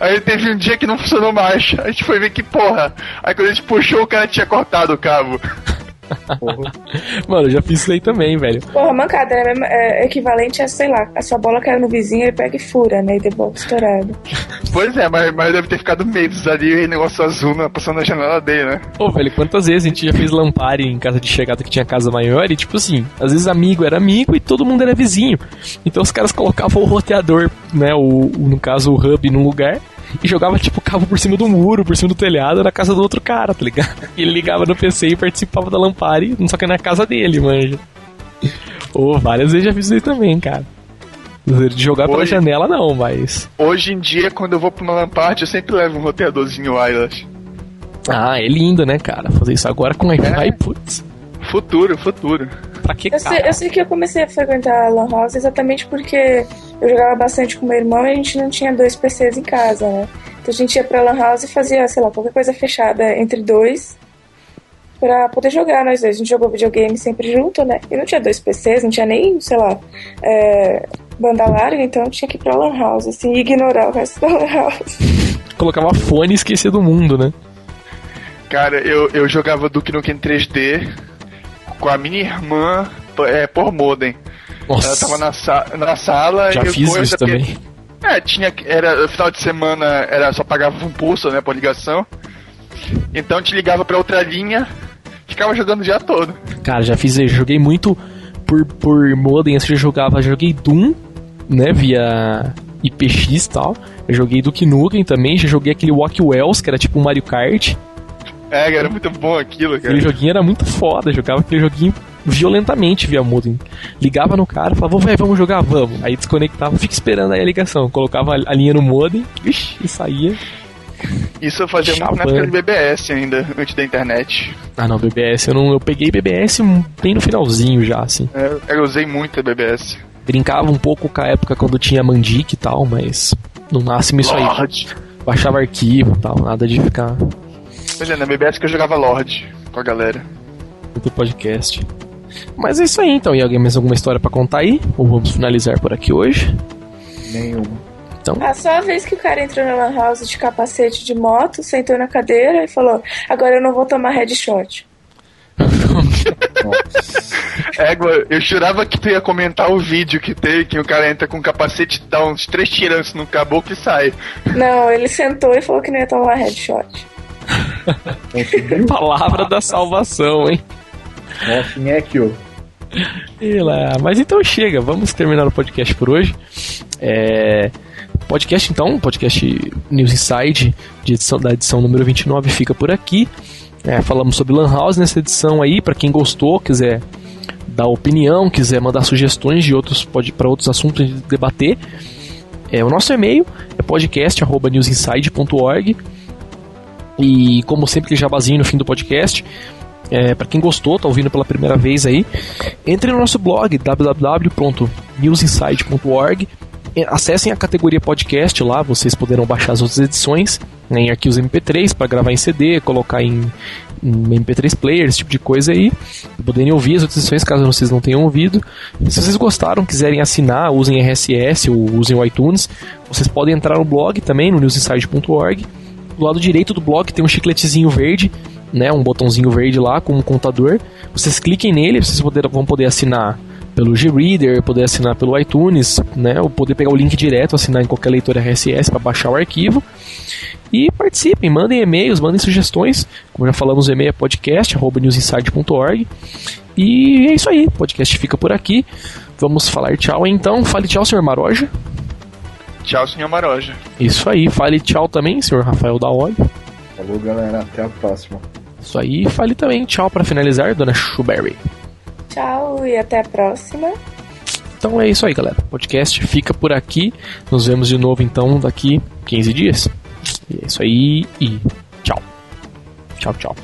Aí teve um dia que não funcionou mais. A gente foi ver que porra. Aí quando a gente puxou, o cara tinha cortado o cabo.
Mano, eu já fiz isso aí também, velho.
Porra, mancada, né? É equivalente a, sei lá, a sua bola caiu no vizinho, ele pega e fura, né? E devolve estourado.
Pois é, mas, mas deve ter ficado meses ali e negócio azul né, passando na janela dele, né?
Ô, velho, quantas vezes a gente já fez lampare em casa de chegada que tinha casa maior e, tipo assim, às vezes amigo era amigo e todo mundo era vizinho. Então os caras colocavam o roteador, né, o, o- no caso o hub, num lugar e jogava, tipo, cabo por cima do muro, por cima do telhado, na casa do outro cara, tá ligado? E ele ligava no PC e participava da lampare, só que na casa dele, manja. Ô, várias vezes já fiz isso aí também, cara. De jogar pela
Hoje-
janela não, mas...
Hoje em dia, quando eu vou pra uma lamparte, eu sempre levo um roteadorzinho wireless.
Ah, é lindo, né, cara? Fazer isso agora com Wi-Fi,
É.
putz.
Futuro, futuro.
Pra que,
Eu sei, eu sei que eu comecei a frequentar a Lan House exatamente porque eu jogava bastante com meu irmão e a gente não tinha dois PCs em casa, né? Então a gente ia pra Lan House e fazia, sei lá, qualquer coisa fechada entre dois pra poder jogar nós dois. A gente jogou videogame sempre junto, né? E não tinha dois PCs, não tinha nem, sei lá, é, banda larga, então tinha que ir pra Lan House, assim, e ignorar o resto da Lan House.
Colocava fone e esquecia do mundo, né?
Cara, eu, eu jogava Duke Nukem 3D com a minha irmã é, por modem.
Nossa,
Ela tava na, sa na sala
já
e eu
fiz
coisa
isso
porque-
também.
É, tinha era final de semana, era só pagava um pulso, né, por ligação. Então te ligava pra outra linha, ficava jogando o dia todo.
Cara, já fiz, eu joguei muito por, por modem, assim, eu jogava, joguei Doom, né, via IPX e tal. Eu joguei Duke Nukem também, já joguei aquele Walk Wells, que era tipo um Mario Kart.
É, era muito bom aquilo, cara.
Aquele joguinho era muito foda, jogava aquele joguinho violentamente via modem. Ligava no cara, falava, velho, vamos jogar, vamos. Aí desconectava, fica esperando aí a ligação. Colocava a linha no modem, vixi, e saía.
Isso eu fazia muito na época de BBS ainda, antes da internet.
Ah não, BBS, eu não. Eu peguei BBS bem no finalzinho já, assim.
É, eu usei muito a BBS.
Brincava um pouco com a época quando tinha Mandic e tal, mas no máximo isso aí. Baixava arquivo e tal, nada de ficar
Pois é, na BBS que eu jogava Lorde com a galera.
no podcast. Mas é isso aí então. E alguém mais alguma história pra contar aí? Ou vamos finalizar por aqui hoje?
Nenhuma.
Então,
Ah, só a vez que o cara entrou na Lan House de capacete de moto, sentou na cadeira e falou: Agora eu não vou tomar headshot.
Égua, eu jurava que tu ia comentar o vídeo que tem, que o cara entra com um capacete, dá uns três tirantes no caboclo e sai.
Não, ele sentou e falou que não ia tomar headshot.
palavra da salvação, hein?
Nossa, é que eu.
E lá. Mas então chega, vamos terminar o podcast por hoje. É, podcast então, podcast News Inside, de edição, da edição número 29, fica por aqui. É, falamos sobre Lan House nessa edição aí, para quem gostou, quiser dar opinião, quiser mandar sugestões de outros para outros assuntos de debater. É, o nosso e-mail é podcast@newsinside.org. E como sempre que jabazinho no fim do podcast, é, para quem gostou, tá ouvindo pela primeira vez aí, entre no nosso blog www.newsinside.org. É, Acessem a categoria podcast lá, vocês poderão baixar as outras edições né, em arquivos MP3 para gravar em CD, colocar em, em MP3 player, esse tipo de coisa aí, poderem ouvir as outras edições caso vocês não tenham ouvido. E se vocês gostaram, quiserem assinar, usem RSS ou usem o iTunes, vocês podem entrar no blog também, no newsinside.org. Do lado direito do blog tem um chicletezinho verde né, um botãozinho verde lá com um contador. Vocês cliquem nele, vocês poder, vão poder assinar pelo Greader, poder assinar pelo iTunes, né, ou poder pegar o link direto, assinar em qualquer leitor RSS para baixar o arquivo. E participem, mandem e-mails, mandem sugestões. Como já falamos, o e-mail é podcast@newsinside.org. E é isso aí, o podcast fica por aqui. Vamos falar tchau então. Fale tchau, senhor Maroja.
Tchau, senhor Maroja.
Isso aí, fale tchau também, senhor Rafael da Olho.
Falou, galera. Até a próxima.
Isso aí, fale também tchau para finalizar, dona Shuberry.
Tchau e até a próxima.
Então é isso aí, galera. O podcast fica por aqui. Nos vemos de novo então daqui 15 dias. E é isso aí e tchau. Tchau, tchau.